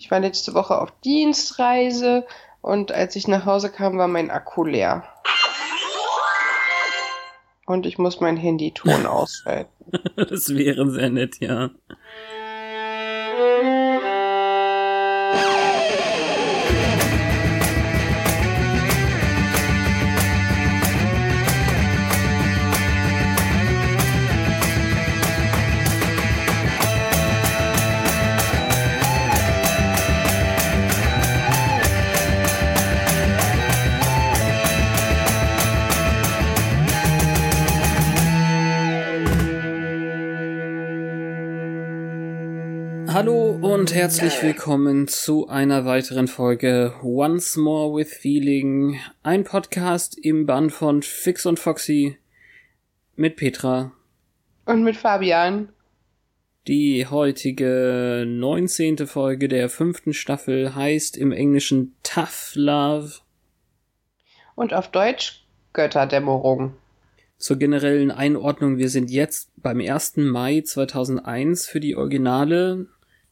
Ich war letzte Woche auf Dienstreise und als ich nach Hause kam, war mein Akku leer. Und ich muss mein Handyton ausschalten. das wäre sehr nett, ja. Hallo und herzlich willkommen zu einer weiteren Folge Once More with Feeling, ein Podcast im Band von Fix und Foxy mit Petra und mit Fabian. Die heutige 19. Folge der fünften Staffel heißt im Englischen Tough Love und auf Deutsch Götterdämmerung. Zur generellen Einordnung, wir sind jetzt beim 1. Mai 2001 für die originale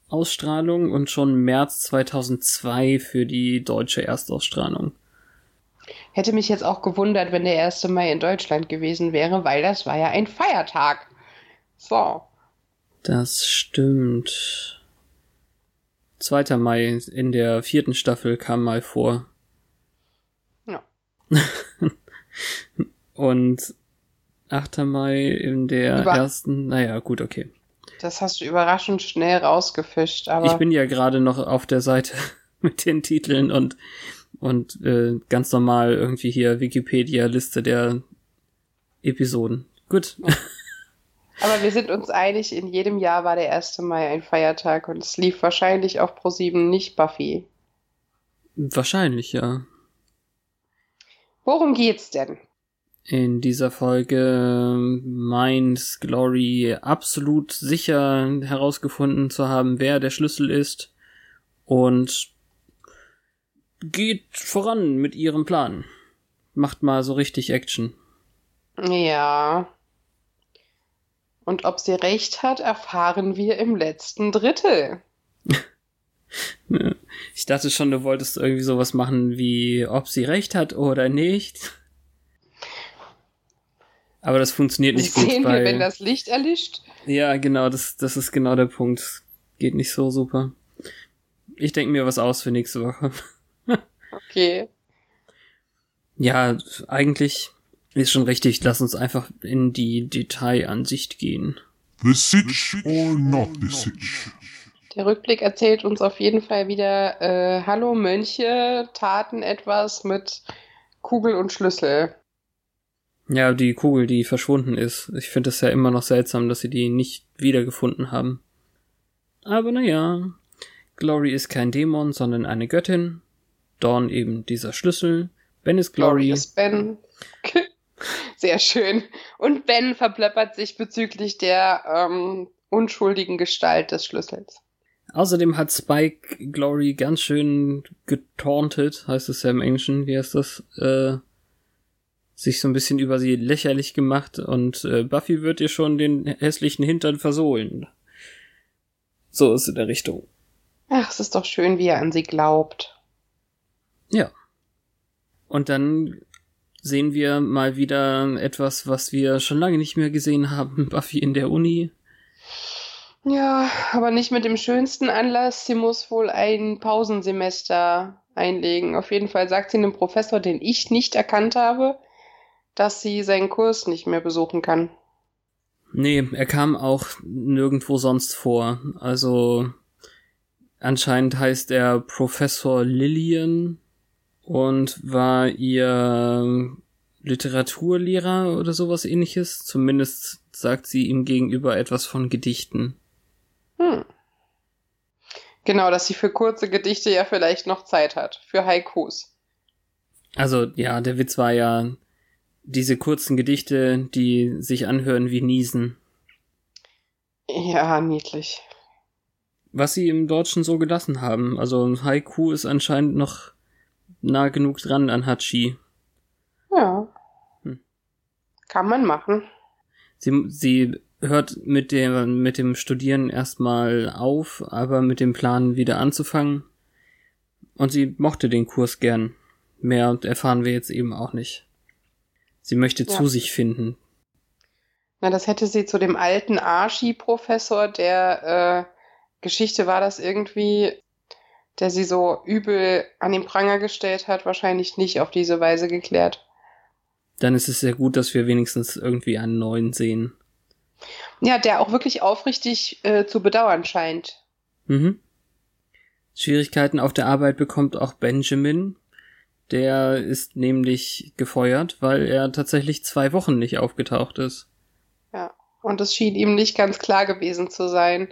Ausstrahlung und schon März 2002 für die deutsche Erstausstrahlung. Hätte mich jetzt auch gewundert, wenn der 1. Mai in Deutschland gewesen wäre, weil das war ja ein Feiertag. So. Das stimmt. 2. Mai in der vierten Staffel kam mal vor. Ja. und 8. Mai in der Über ersten, naja, gut, okay. Das hast du überraschend schnell rausgefischt, aber. Ich bin ja gerade noch auf der Seite mit den Titeln und, und äh, ganz normal irgendwie hier Wikipedia-Liste der Episoden. Gut. Aber wir sind uns einig, in jedem Jahr war der 1. Mai ein Feiertag und es lief wahrscheinlich auf Pro7 nicht Buffy. Wahrscheinlich, ja. Worum geht's denn? In dieser Folge meint Glory absolut sicher herausgefunden zu haben, wer der Schlüssel ist und geht voran mit ihrem Plan. Macht mal so richtig Action. Ja. Und ob sie recht hat, erfahren wir im letzten Drittel. ich dachte schon, du wolltest irgendwie sowas machen wie, ob sie recht hat oder nicht. Aber das funktioniert nicht Sehen gut. Sehen wir, wenn das Licht erlischt? Ja, genau, das, das ist genau der Punkt. Geht nicht so super. Ich denke mir was aus für nächste Woche. okay. Ja, eigentlich ist schon richtig. Lass uns einfach in die Detailansicht gehen. The Sitch or not the Sitch? Der Rückblick erzählt uns auf jeden Fall wieder, äh, hallo Mönche taten etwas mit Kugel und Schlüssel. Ja, die Kugel, die verschwunden ist. Ich finde es ja immer noch seltsam, dass sie die nicht wiedergefunden haben. Aber naja, Glory ist kein Dämon, sondern eine Göttin. Dawn eben dieser Schlüssel. Ben ist Glory. Glory ist Ben. Sehr schön. Und Ben verpleppert sich bezüglich der ähm, unschuldigen Gestalt des Schlüssels. Außerdem hat Spike Glory ganz schön getauntet, heißt es ja im Englischen, wie heißt das? Äh, sich so ein bisschen über sie lächerlich gemacht und äh, Buffy wird ihr schon den hässlichen Hintern versohlen. So ist in der Richtung. Ach, es ist doch schön, wie er an sie glaubt. Ja. Und dann sehen wir mal wieder etwas, was wir schon lange nicht mehr gesehen haben, Buffy in der Uni. Ja, aber nicht mit dem schönsten Anlass. Sie muss wohl ein Pausensemester einlegen. Auf jeden Fall sagt sie einem Professor, den ich nicht erkannt habe, dass sie seinen Kurs nicht mehr besuchen kann. Nee, er kam auch nirgendwo sonst vor. Also anscheinend heißt er Professor Lillian und war ihr Literaturlehrer oder sowas ähnliches. Zumindest sagt sie ihm gegenüber etwas von Gedichten. Hm. Genau, dass sie für kurze Gedichte ja vielleicht noch Zeit hat. Für Haikus. Also, ja, der Witz war ja diese kurzen Gedichte, die sich anhören wie Niesen. Ja, niedlich. Was sie im Deutschen so gelassen haben. Also Haiku ist anscheinend noch nah genug dran an Hachi. Ja. Hm. Kann man machen. Sie, sie hört mit dem, mit dem Studieren erstmal auf, aber mit dem Plan wieder anzufangen. Und sie mochte den Kurs gern. Mehr erfahren wir jetzt eben auch nicht. Sie möchte Ja. zu sich finden. Na, das hätte sie zu dem alten Archie-Professor, der äh, Geschichte war das irgendwie, der sie so übel an den Pranger gestellt hat, wahrscheinlich nicht auf diese Weise geklärt. Dann ist es sehr gut, dass wir wenigstens irgendwie einen neuen sehen. Ja, der auch wirklich aufrichtig äh, zu bedauern scheint. Mhm. Schwierigkeiten auf der Arbeit bekommt auch Benjamin. Der ist nämlich gefeuert, weil er tatsächlich zwei Wochen nicht aufgetaucht ist. Und es schien ihm nicht ganz klar gewesen zu sein.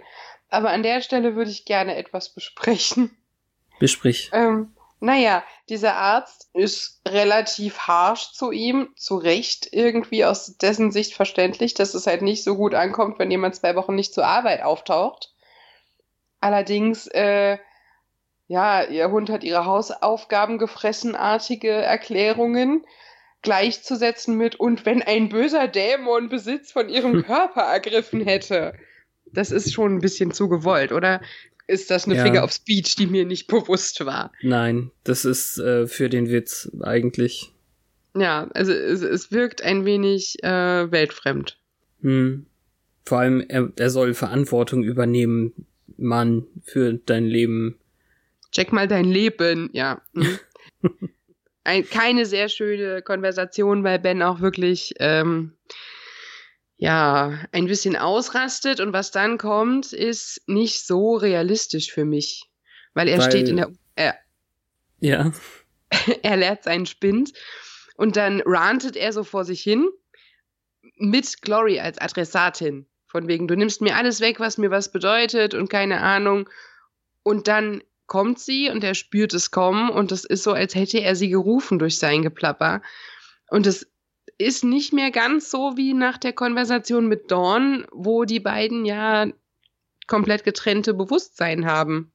Aber an der Stelle würde ich gerne etwas besprechen. Besprich. Ähm, naja, dieser Arzt ist relativ harsh zu ihm, zu Recht irgendwie aus dessen Sicht verständlich, dass es halt nicht so gut ankommt, wenn jemand zwei Wochen nicht zur Arbeit auftaucht. Allerdings, äh, ja, ihr Hund hat ihre Hausaufgaben gefressenartige Erklärungen gleichzusetzen mit und wenn ein böser Dämon Besitz von ihrem Körper ergriffen hätte. Das ist schon ein bisschen zu gewollt, oder? Ist das eine Ja. Finger of Speech, die mir nicht bewusst war? Nein, das ist äh, für den Witz eigentlich. Ja, also es, es wirkt ein wenig äh, weltfremd. Hm. Vor allem, er, er soll Verantwortung übernehmen, Mann, für dein Leben. Check mal dein Leben, ja. Mhm. Ein, keine sehr schöne Konversation, weil Ben auch wirklich ähm, ja ein bisschen ausrastet und was dann kommt, ist nicht so realistisch für mich, weil er Weil- steht in der er, Ja. er lernt seinen Spind und dann rantet er so vor sich hin mit Glory als Adressatin. Von wegen, du nimmst mir alles weg, was mir was bedeutet und keine Ahnung. Und dann kommt sie und er spürt es kommen und es ist so, als hätte er sie gerufen durch sein Geplapper. Und es ist nicht mehr ganz so wie nach der Konversation mit Dawn, wo die beiden ja komplett getrennte Bewusstsein haben.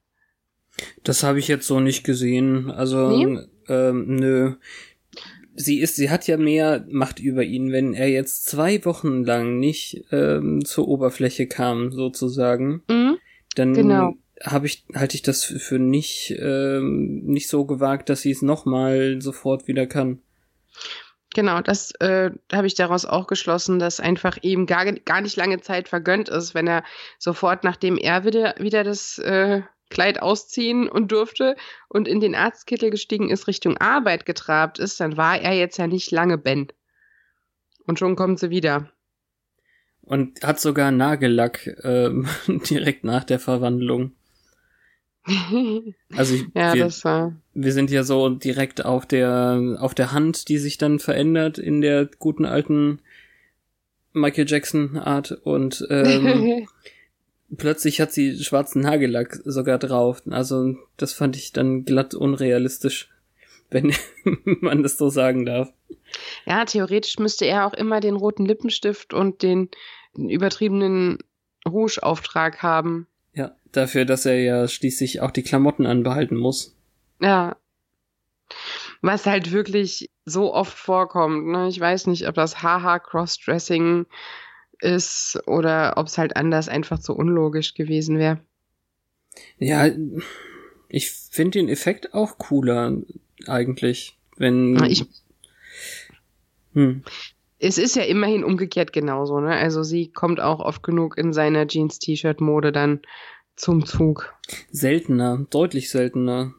Das habe ich jetzt so nicht gesehen. Also, Nee? ähm, nö. Sie ist, sie hat ja mehr Macht über ihn, wenn er jetzt zwei Wochen lang nicht ähm, zur Oberfläche kam, sozusagen. Mhm. Dann Genau. Habe ich, halte ich das für- nicht, ähm, nicht so gewagt, dass sie es nochmal sofort wieder kann. Genau, das äh, habe ich daraus auch geschlossen, dass einfach eben gar, gar nicht lange Zeit vergönnt ist, wenn er sofort, nachdem er wieder, wieder das äh, Kleid ausziehen und durfte und in den Arztkittel gestiegen ist, Richtung Arbeit getrabt ist, dann war er jetzt ja nicht lange Ben. Und schon kommt sie wieder. Und hat sogar Nagellack ähm, direkt nach der Verwandlung. Also ich, ja, wir, das war. wir sind ja so direkt auf der auf der Hand, die sich dann verändert in der guten alten Michael Jackson Art und ähm, plötzlich hat sie schwarzen Nagellack sogar drauf. Also das fand ich dann glatt unrealistisch, wenn man das so sagen darf. ja, theoretisch müsste er auch immer den roten Lippenstift und den, übertriebenen Rouge-Auftrag haben. Dafür, dass er ja schließlich auch die Klamotten anbehalten muss. Ja. Was halt wirklich so oft vorkommt. Ne? Ich weiß nicht, ob das Haha Crossdressing ist oder ob es halt anders einfach zu unlogisch gewesen wäre. Ja, ich finde den Effekt auch cooler eigentlich, wenn Ich, hm, es ist ja immerhin umgekehrt genauso. Ne? Also sie kommt auch oft genug in seiner Jeans-T-Shirt-Mode dann zum Zug. seltener, deutlich seltener.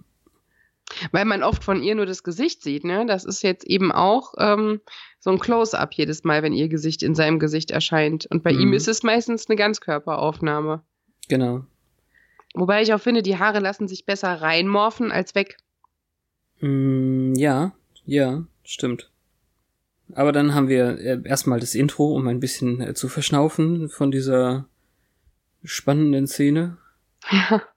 Weil man oft von ihr nur das Gesicht sieht. Ne? Das ist jetzt eben auch ähm, so ein Close-up jedes Mal, wenn ihr Gesicht in seinem Gesicht erscheint. Und bei Mhm. ihm ist es meistens eine Ganzkörperaufnahme. Genau. Wobei ich auch finde, die Haare lassen sich besser reinmorphen als weg. Mm, ja, ja, stimmt. Aber dann haben wir äh, erstmal das Intro, um ein bisschen äh, zu verschnaufen von dieser spannenden Szene. Ja.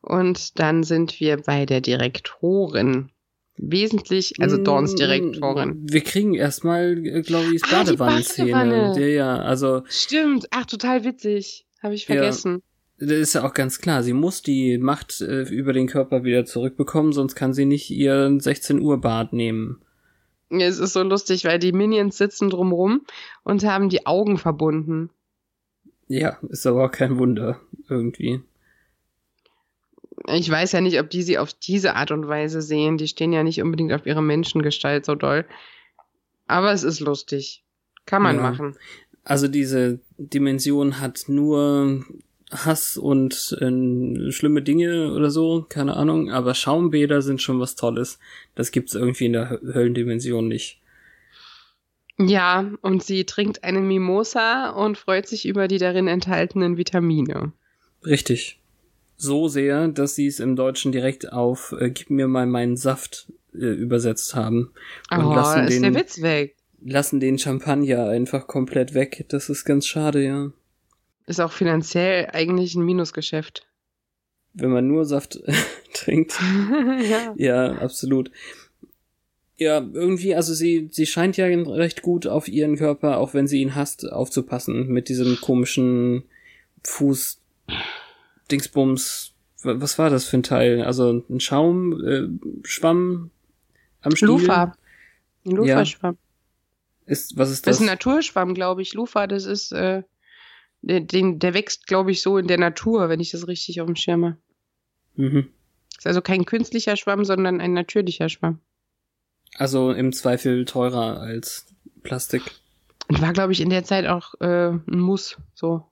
Und dann sind wir bei der Direktorin. Wesentlich, also Dorns Direktorin. Wir kriegen erstmal äh, Glorys Ah, Badewannenszene. Badewanne. Ja, ja, also Stimmt, ach, total witzig. Habe ich vergessen. das ist ja auch ganz klar. Sie muss die Macht äh, über den Körper wieder zurückbekommen, sonst kann sie nicht ihr 16 Uhr Bad nehmen. Ja, Es ist so lustig, weil die Minions sitzen drumrum und haben die Augen verbunden. Ja, ist aber auch kein Wunder irgendwie. Ich weiß ja nicht, ob die sie auf diese Art und Weise sehen. Die stehen ja nicht unbedingt auf ihre Menschengestalt so doll. Aber es ist lustig. Kann man Ja. machen. Also diese Dimension hat nur Hass und äh, schlimme Dinge oder so, keine Ahnung, aber Schaumbäder sind schon was Tolles. Das gibt's irgendwie in der Hö- Höllendimension nicht. Ja, und sie trinkt eine Mimosa und freut sich über die darin enthaltenen Vitamine. Richtig. So sehr, dass sie es im Deutschen direkt auf äh, Gib mir mal meinen Saft äh, übersetzt haben. Und Oh, lassen, ist der den, Witz weg. lassen den Champagner einfach komplett weg. Das ist ganz schade, ja. Ist auch finanziell eigentlich ein Minusgeschäft. Wenn man nur Saft trinkt. ja. Ja, absolut. Ja, irgendwie, also sie, sie scheint ja recht gut auf ihren Körper, auch wenn sie ihn hasst, aufzupassen mit diesem komischen Fuß Dingsbums. Wa- Was war das für ein Teil? Also ein Schaum, äh, Schwamm am Stiel? Lufa. Ein Ja. Lufa-Schwamm. Ist, was ist Das das? ist ein Naturschwamm, glaube ich. Lufa, das ist, äh, der, den, der wächst, glaube ich, so in der Natur, wenn ich das richtig auf dem Schirm habe. mhm. Ist also kein künstlicher Schwamm, sondern ein natürlicher Schwamm. Also im Zweifel teurer als Plastik. Und war, glaube ich, in der Zeit auch äh, ein Muss, so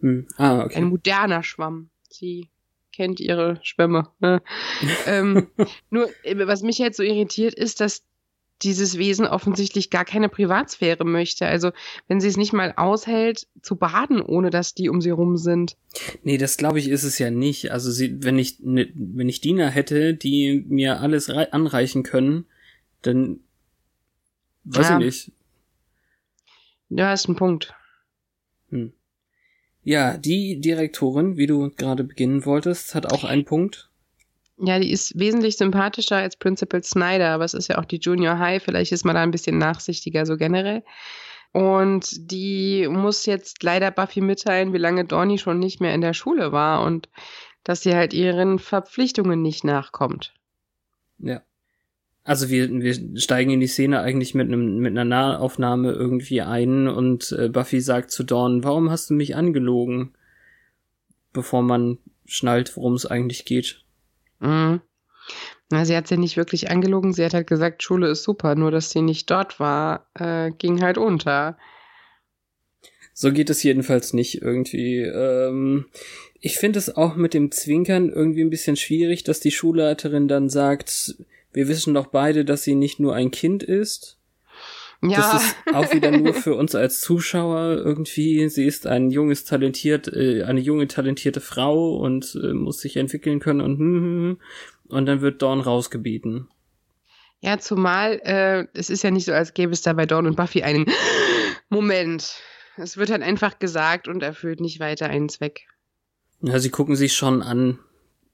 Hm. Ah, ein okay. moderner Schwamm. Sie kennt ihre Schwämme. Ne? ähm, nur, äh, was mich jetzt so irritiert, ist, dass dieses Wesen offensichtlich gar keine Privatsphäre möchte. Also, wenn sie es nicht mal aushält, zu baden, ohne dass die um sie rum sind. Nee, das glaube ich ist es ja nicht. Also sie, wenn ich ne, wenn ich Diener hätte, die mir alles rei- anreichen können, dann weiß Ja. ich nicht. Ja, ist ein Punkt. Hm. Ja, die Direktorin, wie du gerade beginnen wolltest, hat auch einen Punkt. Ja, die ist wesentlich sympathischer als Principal Snyder, aber es ist ja auch die Junior High. Vielleicht ist man da ein bisschen nachsichtiger, so generell. Und die muss jetzt leider Buffy mitteilen, wie lange Dorny schon nicht mehr in der Schule war und dass sie halt ihren Verpflichtungen nicht nachkommt. Ja. Also wir, wir steigen in die Szene eigentlich mit einem mit einer Nahaufnahme irgendwie ein und äh, Buffy sagt zu Dawn, warum hast du mich angelogen? Bevor man schnallt, worum es eigentlich geht. Mhm. Na, sie hat sie nicht wirklich angelogen. Sie hat halt gesagt, Schule ist super, nur dass sie nicht dort war, äh, ging halt unter. So geht es jedenfalls nicht irgendwie. Ähm, ich finde es auch mit dem Zwinkern irgendwie ein bisschen schwierig, dass die Schulleiterin dann sagt, wir wissen doch beide, dass sie nicht nur ein Kind ist. Ja, Das ist auch wieder nur für uns als Zuschauer irgendwie. Sie ist ein junges, talentiert, äh, eine junge, talentierte Frau und äh, muss sich entwickeln können und hm, hm, hm. und dann wird Dawn rausgebeten. Ja, zumal äh, es ist ja nicht so, als gäbe es da bei Dawn und Buffy einen Moment. Es wird halt einfach gesagt und erfüllt nicht weiter einen Zweck. Ja, sie gucken sich schon an.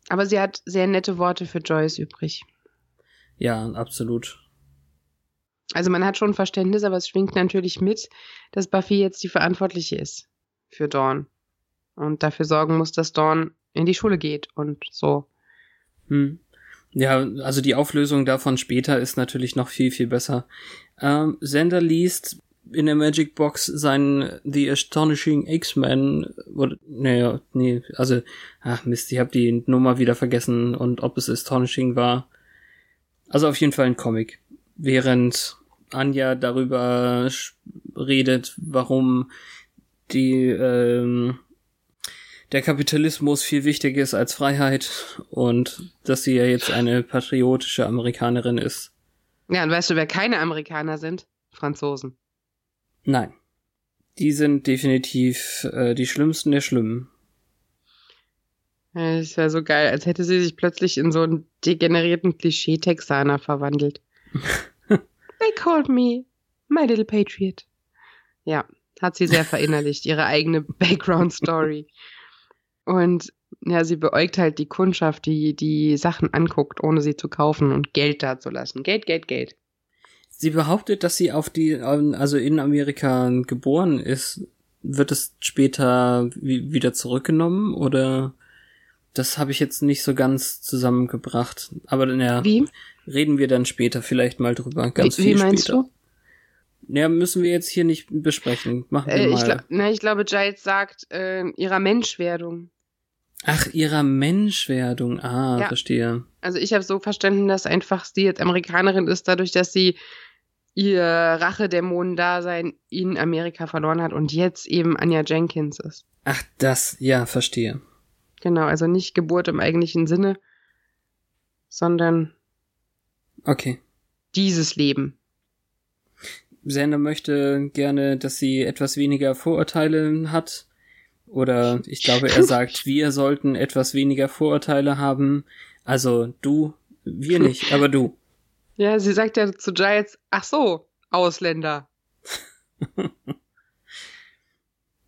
Aber sie hat sehr nette Worte für Joyce übrig. Ja, absolut. Also man hat schon Verständnis, aber es schwingt natürlich mit, dass Buffy jetzt die Verantwortliche ist für Dawn. Und dafür sorgen muss, dass Dawn in die Schule geht und so. Hm. Ja, also die Auflösung davon später ist natürlich noch viel, viel besser. Ähm, Sender liest in der Magic Box seinen The Astonishing X-Men, naja, nee, also, ach Mist, ich habe die Nummer wieder vergessen und ob es Astonishing war. Also auf jeden Fall ein Comic. Während Anja darüber redet, warum die, ähm, der Kapitalismus viel wichtiger ist als Freiheit und dass sie ja jetzt eine patriotische Amerikanerin ist. Ja, und weißt du, wer keine Amerikaner sind? Franzosen. Nein. Die sind definitiv äh, die schlimmsten der Schlimmen. Ja, Das ist ja so geil, als hätte sie sich plötzlich in so einen degenerierten Klischee-Texaner verwandelt. They called me my little patriot. Ja, hat sie sehr verinnerlicht, ihre eigene Background-Story. Und ja, sie beäugt halt die Kundschaft, die die Sachen anguckt, ohne sie zu kaufen und Geld dazulassen. Geld, Geld, Geld. Sie behauptet, dass sie auf die, also in Amerika geboren ist. Wird es später wieder zurückgenommen oder das habe ich jetzt nicht so ganz zusammengebracht. Aber ja, Wie? reden wir dann später vielleicht mal drüber. Ganz wie, viel wie meinst später. du? Ja, müssen wir jetzt hier nicht besprechen. Machen wir Äh, mal. ich, glaub, na, ich glaube, Giles sagt äh, ihrer Menschwerdung. Ach, ihrer Menschwerdung. Ah, Ja. verstehe. Also ich habe so verstanden, dass einfach sie jetzt Amerikanerin ist, dadurch, dass sie ihr Rachedämonen-Dasein in Amerika verloren hat und jetzt eben Anja Jenkins ist. Ach, das, ja, verstehe. Genau, also nicht Geburt im eigentlichen Sinne, sondern Okay. dieses Leben. Sander möchte gerne, dass sie etwas weniger Vorurteile hat. Oder ich glaube, er sagt, wir sollten etwas weniger Vorurteile haben. Also du, wir nicht, aber du. Ja, sie sagt ja zu Giles, ach so, Ausländer.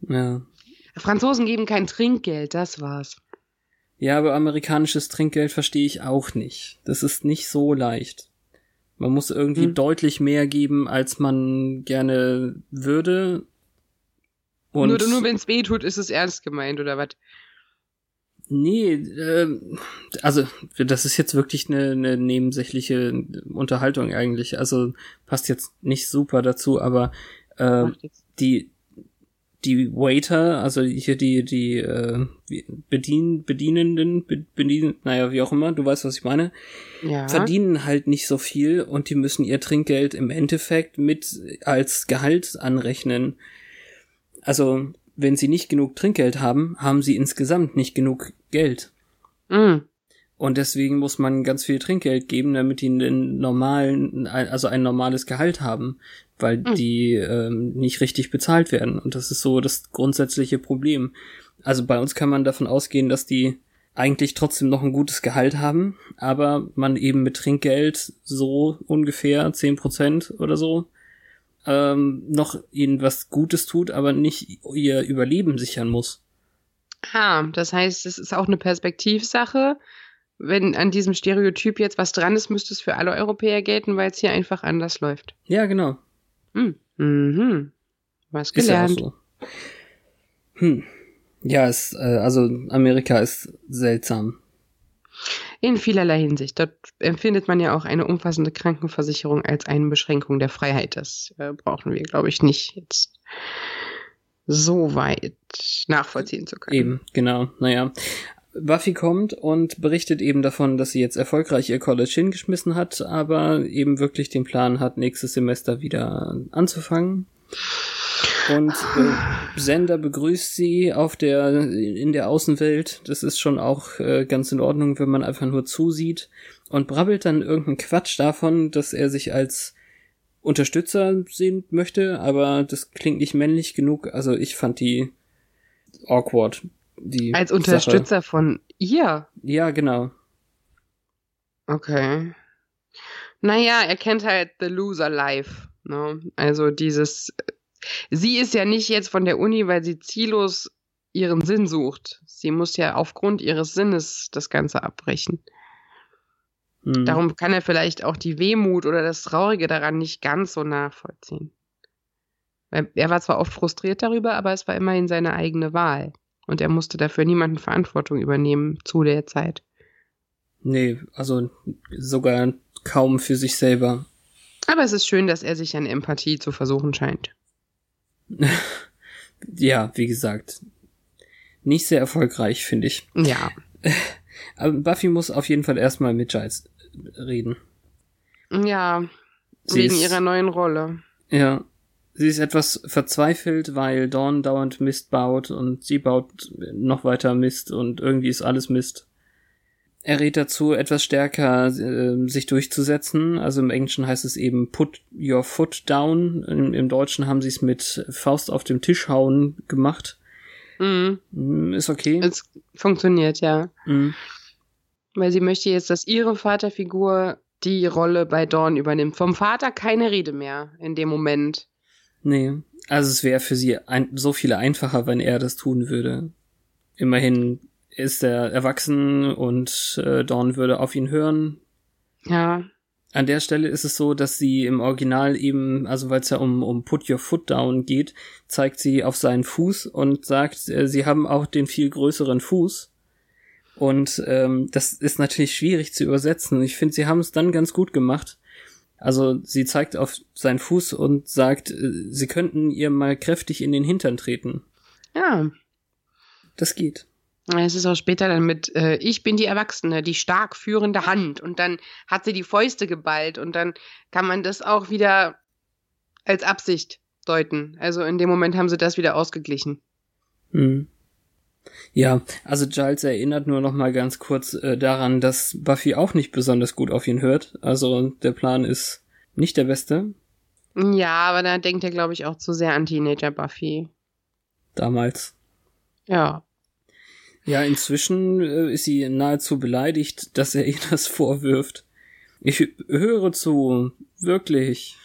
Ja. Franzosen geben kein Trinkgeld, das war's. Ja, aber amerikanisches Trinkgeld verstehe ich auch nicht. Das ist nicht so leicht. Man muss irgendwie Hm. deutlich mehr geben, als man gerne würde. Und nur nur wenn es weh tut, ist es ernst gemeint, oder was? Nee, ähm, also das ist jetzt wirklich eine, eine nebensächliche Unterhaltung eigentlich. Also passt jetzt nicht super dazu, aber äh, die die Waiter, also hier die die äh, Bedien, Bedienenden, Be- Bedien, naja wie auch immer, du weißt was ich meine, Ja. verdienen halt nicht so viel und die müssen ihr Trinkgeld im Endeffekt mit als Gehalt anrechnen. Also wenn sie nicht genug Trinkgeld haben, haben sie insgesamt nicht genug Geld. Mm. Und deswegen muss man ganz viel Trinkgeld geben, damit die einen normalen, also ein normales Gehalt haben, weil Mhm. die ähm, nicht richtig bezahlt werden. Und das ist so das grundsätzliche Problem. Also bei uns kann man davon ausgehen, dass die eigentlich trotzdem noch ein gutes Gehalt haben, aber man eben mit Trinkgeld so ungefähr zehn Prozent oder so ähm, noch ihnen was Gutes tut, aber nicht ihr Überleben sichern muss. Ah, das heißt, es ist auch eine Perspektivsache. Wenn an diesem Stereotyp jetzt was dran ist, müsste es für alle Europäer gelten, weil es hier einfach anders läuft. Ja, genau. Hm. Mhm. Was Ist ja auch gelernt. so. Hm. Ja, es, äh, also Amerika ist seltsam. In vielerlei Hinsicht. Dort empfindet man ja auch eine umfassende Krankenversicherung als eine Beschränkung der Freiheit. Das äh, brauchen wir, glaube ich, nicht jetzt so weit nachvollziehen zu können. Eben, genau. Naja. Buffy kommt und berichtet eben davon, dass sie jetzt erfolgreich ihr College hingeschmissen hat, aber eben wirklich den Plan hat, nächstes Semester wieder anzufangen. Und äh, Sender begrüßt sie auf der in der Außenwelt. Das ist schon auch äh, ganz in Ordnung, wenn man einfach nur zusieht und brabbelt dann irgendeinen Quatsch davon, dass er sich als Unterstützer sehen möchte, aber das klingt nicht männlich genug. Also ich fand die awkward. Die Als Sache. Unterstützer von ihr. Ja, genau. Okay. Naja, er kennt halt The Loser Life. Ne? Also dieses. Sie ist ja nicht jetzt von der Uni, weil sie ziellos ihren Sinn sucht. Sie muss ja aufgrund ihres Sinnes das Ganze abbrechen. Hm. Darum kann er vielleicht auch die Wehmut oder das Traurige daran nicht ganz so nachvollziehen. Er war zwar oft frustriert darüber, aber es war immerhin seine eigene Wahl. Und er musste dafür niemanden Verantwortung übernehmen zu der Zeit. Nee, also sogar kaum für sich selber. Aber es ist schön, dass er sich an Empathie zu versuchen scheint. Ja, wie gesagt. Nicht sehr erfolgreich, finde ich. Ja. Aber Buffy muss auf jeden Fall erstmal mit Giles reden. Ja, Sie wegen ihrer neuen Rolle. Ja. Sie ist etwas verzweifelt, weil Dawn dauernd Mist baut und sie baut noch weiter Mist und irgendwie ist alles Mist. Er rät dazu, etwas stärker äh, sich durchzusetzen. Also im Englischen heißt es eben put your foot down. Im, im Deutschen haben sie es mit Faust auf dem Tisch hauen gemacht. Mhm. Hm, Ist okay. Es funktioniert, ja. Hm. Weil sie möchte jetzt, dass ihre Vaterfigur die Rolle bei Dawn übernimmt. Vom Vater keine Rede mehr in dem Moment. Nee. Also es wäre für sie ein, so viel einfacher, wenn er das tun würde. Immerhin ist er erwachsen und äh, Dawn würde auf ihn hören. Ja. An der Stelle ist es so, dass sie im Original eben, also weil es ja um, um Put Your Foot Down geht, zeigt sie auf seinen Fuß und sagt, äh, sie haben auch den viel größeren Fuß. Und ähm, das ist natürlich schwierig zu übersetzen. Ich finde, sie haben es dann ganz gut gemacht. Also sie zeigt auf seinen Fuß und sagt, äh, sie könnten ihr mal kräftig in den Hintern treten. Ja. Das geht. Es ist auch später dann mit, äh, ich bin die Erwachsene, die stark führende Hand. Und dann hat sie die Fäuste geballt und dann kann man das auch wieder als Absicht deuten. Also in dem Moment haben sie das wieder ausgeglichen. Hm. Ja, also Giles erinnert nur noch mal ganz kurz äh, daran, dass Buffy auch nicht besonders gut auf ihn hört. Also der Plan ist nicht der beste. Ja, aber da denkt er, glaube ich, auch zu sehr an Teenager Buffy. Damals. Ja. Ja, inzwischen äh, ist sie nahezu beleidigt, dass er ihr das vorwirft. Ich höre zu, wirklich.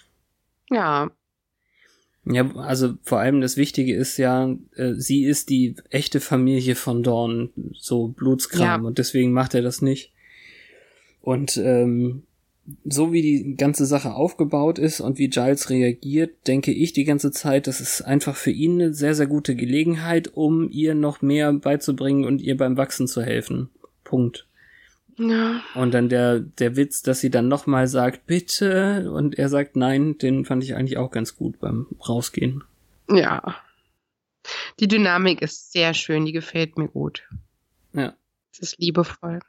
Ja. Ja, also vor allem das Wichtige ist ja, äh, sie ist die echte Familie von Dawn, so Blutskram, Ja. und deswegen macht er das nicht. Und ähm, so wie die ganze Sache aufgebaut ist und wie Giles reagiert, denke ich die ganze Zeit, das ist einfach für ihn eine sehr, sehr gute Gelegenheit, um ihr noch mehr beizubringen und ihr beim Wachsen zu helfen. Punkt. Ja. Und dann der, der Witz, dass sie dann nochmal sagt, bitte, und er sagt nein, den fand ich eigentlich auch ganz gut beim Rausgehen. Ja. Die Dynamik ist sehr schön, die gefällt mir gut. Ja. Es ist liebevoll.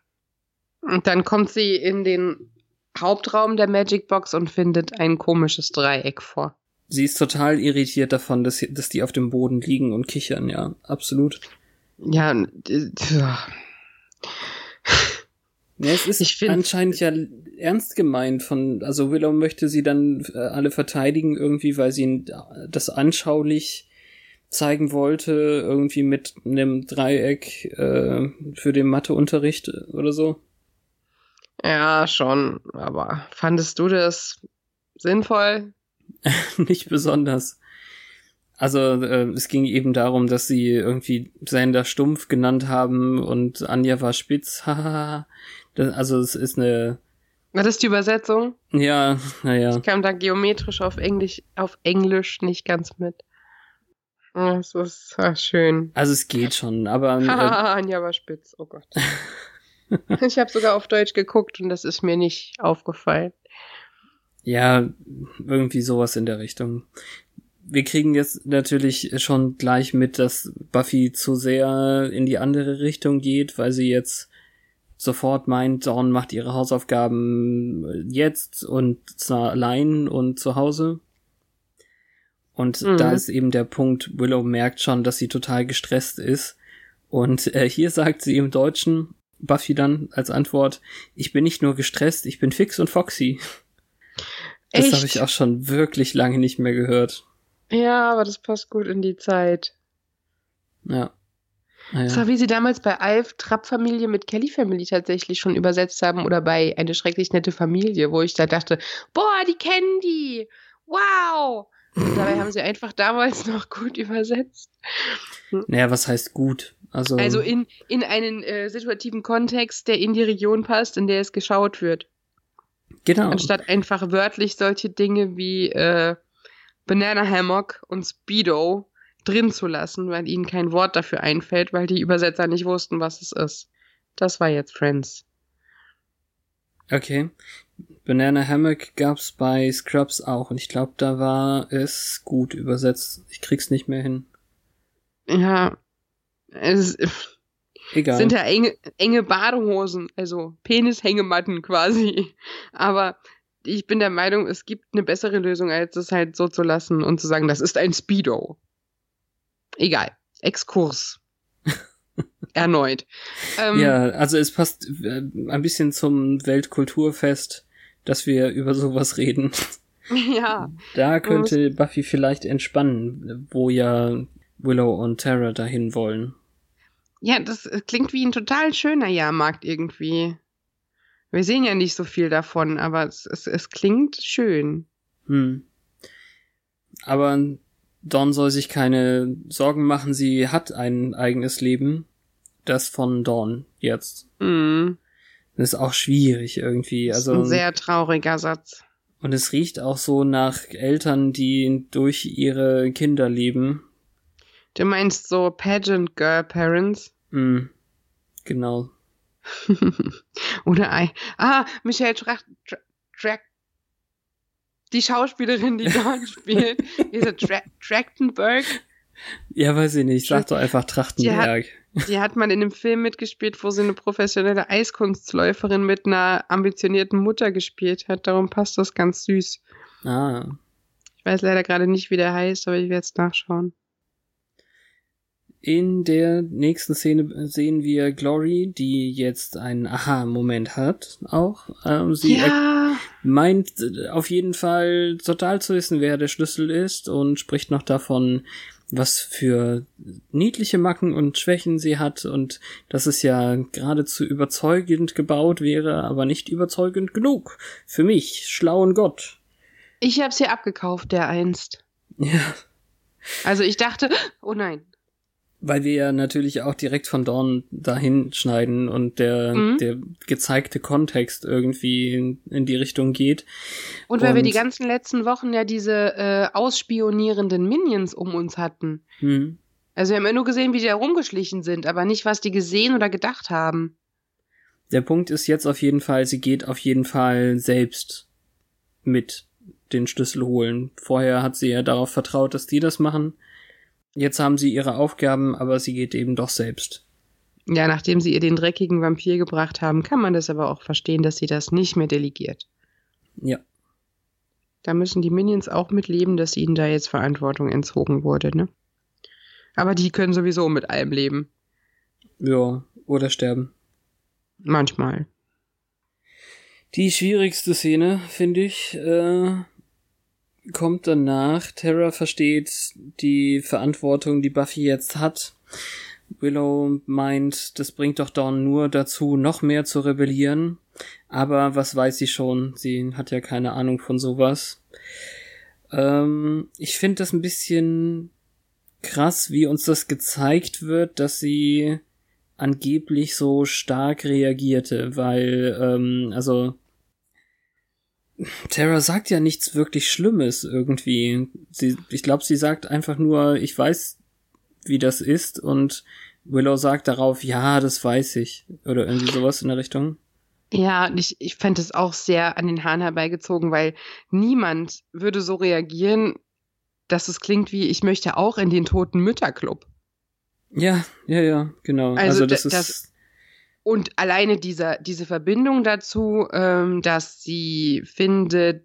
Und dann kommt sie in den Hauptraum der Magic Box und findet ein komisches Dreieck vor. Sie ist total irritiert davon, dass, dass die auf dem Boden liegen und kichern, ja, absolut. Ja, tja. Ja, es ist find- anscheinend ja ernst gemeint von, also Willow möchte sie dann äh, alle verteidigen irgendwie, weil sie ihn das anschaulich zeigen wollte, irgendwie mit einem Dreieck äh, für den Matheunterricht oder so. ja, schon. Aber fandest du das sinnvoll? Nicht besonders. Also äh, es ging eben darum, dass sie irgendwie Sander stumpf genannt haben und Anja war spitz. Hahaha. Also es ist eine, War das die Übersetzung? ja, naja. Ich kam da geometrisch auf Englisch, auf Englisch nicht ganz mit. Das ist ah, schön. Also es geht schon, aber äh, Anja war spitz. Oh Gott. ich habe sogar auf Deutsch geguckt und das ist mir nicht aufgefallen. ja, irgendwie sowas in der Richtung. Wir kriegen jetzt natürlich schon gleich mit, dass Buffy zu sehr in die andere Richtung geht, weil sie jetzt sofort meint, Dawn macht ihre Hausaufgaben jetzt und zwar allein und zu Hause. Und Mhm. da ist eben der Punkt, Willow merkt schon, dass sie total gestresst ist. Und äh, hier sagt sie im Deutschen, Buffy dann als Antwort, ich bin nicht nur gestresst, ich bin fix und foxy. Das habe ich auch schon wirklich lange nicht mehr gehört. Ja, aber das passt gut in die Zeit. Ja. Das Naja. war wie sie damals bei Alf Trapp-Familie mit Kelly-Family tatsächlich schon übersetzt haben oder bei Eine schrecklich nette Familie, wo ich da dachte, boah, die kennen die. Wow. Und dabei haben sie einfach damals noch gut übersetzt. Naja, was heißt gut? Also, Also in, in einen äh, situativen Kontext, der in die Region passt, in der es geschaut wird. genau. Anstatt einfach wörtlich solche Dinge wie äh, Banana Hammock und Speedo drin zu lassen, weil ihnen kein Wort dafür einfällt, weil die Übersetzer nicht wussten, was es ist. Das war jetzt Friends. Okay. Banana Hammock gab's bei Scrubs auch und ich glaube, da war es gut übersetzt. Ich krieg's nicht mehr hin. Ja, es Egal. sind ja enge, enge Badehosen, also Penishängematten quasi. Aber ich bin der Meinung, es gibt eine bessere Lösung, als es halt so zu lassen und zu sagen, das ist ein Speedo. Egal. Exkurs. Erneut. Ähm, ja, also es passt äh, ein bisschen zum Weltkulturfest, dass wir über sowas reden. Ja. Da könnte Buffy vielleicht entspannen, wo ja Willow und Tara dahin wollen. Ja, das äh, klingt wie ein total schöner Jahrmarkt irgendwie. Wir sehen ja nicht so viel davon, aber es, es, es klingt schön. Hm. Aber Dawn soll sich keine Sorgen machen, sie hat ein eigenes Leben. das von Dawn jetzt. Mhm. Das ist auch schwierig irgendwie. Also ein sehr trauriger Satz. und es riecht auch so nach Eltern, die durch ihre Kinder leben. Du meinst so Pageant Girl Parents? Mm, genau. Oder ein. Ah, Michelle Tracht. Tra Tra die Schauspielerin, die dort spielt. Diese Tra Trachtenberg. Ja, weiß ich nicht. Sag doch einfach Trachtenberg. Die hat mal in einem Film mitgespielt, wo sie eine professionelle Eiskunstläuferin mit einer ambitionierten Mutter gespielt hat. Darum passt das ganz süß. Ah. Ich weiß leider gerade nicht, wie der heißt, aber ich werde es nachschauen. In der nächsten Szene sehen wir Glory, die jetzt einen Aha-Moment hat. Auch. Ähm, sie ja, meint äh, auf jeden Fall total zu wissen, wer der Schlüssel ist und spricht noch davon, was für niedliche Macken und Schwächen sie hat und dass es ja geradezu überzeugend gebaut wäre, aber nicht überzeugend genug. Für mich, schlauen Gott. ich habe sie abgekauft, der einst. Ja. Also ich dachte, oh nein. Weil wir ja natürlich auch direkt von Dawn dahin schneiden und der, Mhm. der gezeigte Kontext irgendwie in, in die Richtung geht. Und weil wir Und- die ganzen letzten Wochen ja diese äh, ausspionierenden Minions um uns hatten. Hm. Also wir haben ja nur gesehen, wie die da rumgeschlichen sind, aber nicht, was die gesehen oder gedacht haben. Der Punkt ist jetzt auf jeden Fall, sie geht auf jeden Fall selbst mit den Schlüssel holen. Vorher hat sie ja darauf vertraut, dass die das machen. Jetzt haben sie ihre Aufgaben, aber sie geht eben doch selbst. Ja, nachdem sie ihr den dreckigen Vampir gebracht haben, kann man das aber auch verstehen, dass sie das nicht mehr delegiert. Ja. Da müssen die Minions auch mit leben, dass ihnen da jetzt Verantwortung entzogen wurde, ne? Aber die können sowieso mit allem leben. Ja, oder sterben. Manchmal. Die schwierigste Szene, finde ich, äh, kommt danach. Terra versteht die Verantwortung, die Buffy jetzt hat. Willow meint, das bringt doch Dawn nur dazu, noch mehr zu rebellieren. Aber was weiß sie schon? Sie hat ja keine Ahnung von sowas. Ähm, ich finde das ein bisschen krass, wie uns das gezeigt wird, dass sie angeblich so stark reagierte, weil, ähm, also Tara sagt ja nichts wirklich Schlimmes irgendwie. Sie, ich glaube, sie sagt einfach nur, ich weiß, wie das ist und Willow sagt darauf, ja, das weiß ich. Oder irgendwie sowas in der Richtung. Ja, und ich, ich fand es auch sehr an den Haaren herbeigezogen, weil niemand würde so reagieren, dass es klingt wie, ich möchte auch in den Toten Mütterclub. Ja, ja, ja, genau. Also Also, das d- ist. das- Und alleine dieser, diese Verbindung dazu, ähm, dass sie findet,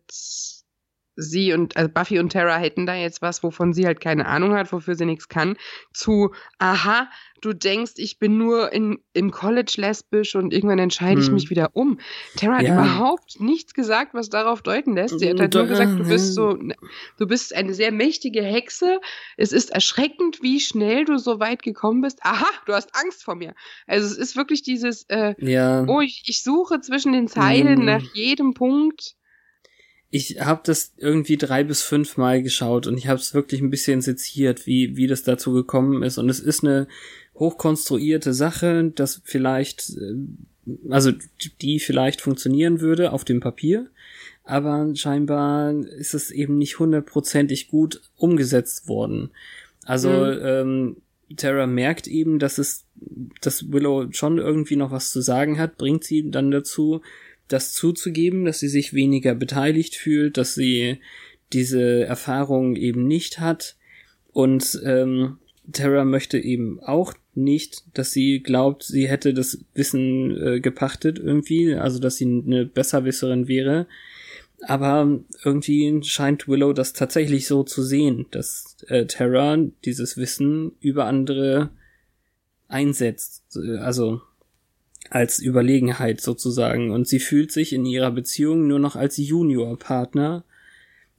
sie und also Buffy und Tara hätten da jetzt was, wovon sie halt keine Ahnung hat, wofür sie nichts kann, zu, aha, du denkst, ich bin nur in, im College lesbisch und irgendwann entscheide ich Hm. mich wieder um. Tara hat Ja. überhaupt nichts gesagt, was darauf deuten lässt. Sie hat halt nur gesagt, du äh, bist so, du bist eine sehr mächtige Hexe. Es ist erschreckend, wie schnell du so weit gekommen bist. Aha, du hast Angst vor mir. Also es ist wirklich dieses, äh, ja. oh, ich, ich suche zwischen den Zeilen Mm. nach jedem Punkt. Ich habe das irgendwie drei bis fünf Mal geschaut und ich habe es wirklich ein bisschen seziert, wie, wie das dazu gekommen ist. Und es ist eine hochkonstruierte Sache, dass vielleicht, äh, also die vielleicht funktionieren würde auf dem Papier, aber scheinbar ist es eben nicht hundertprozentig gut umgesetzt worden. Also Mhm. ähm, Tara merkt eben, dass es, dass Willow schon irgendwie noch was zu sagen hat, bringt sie dann dazu, das zuzugeben, dass sie sich weniger beteiligt fühlt, dass sie diese Erfahrung eben nicht hat. Und ähm, Tara möchte eben auch nicht, dass sie glaubt, sie hätte das Wissen äh, gepachtet irgendwie, also dass sie eine Besserwisserin wäre. Aber irgendwie scheint Willow das tatsächlich so zu sehen, dass äh, Tara dieses Wissen über andere einsetzt. Also als Überlegenheit sozusagen. Und sie fühlt sich in ihrer Beziehung nur noch als Juniorpartner,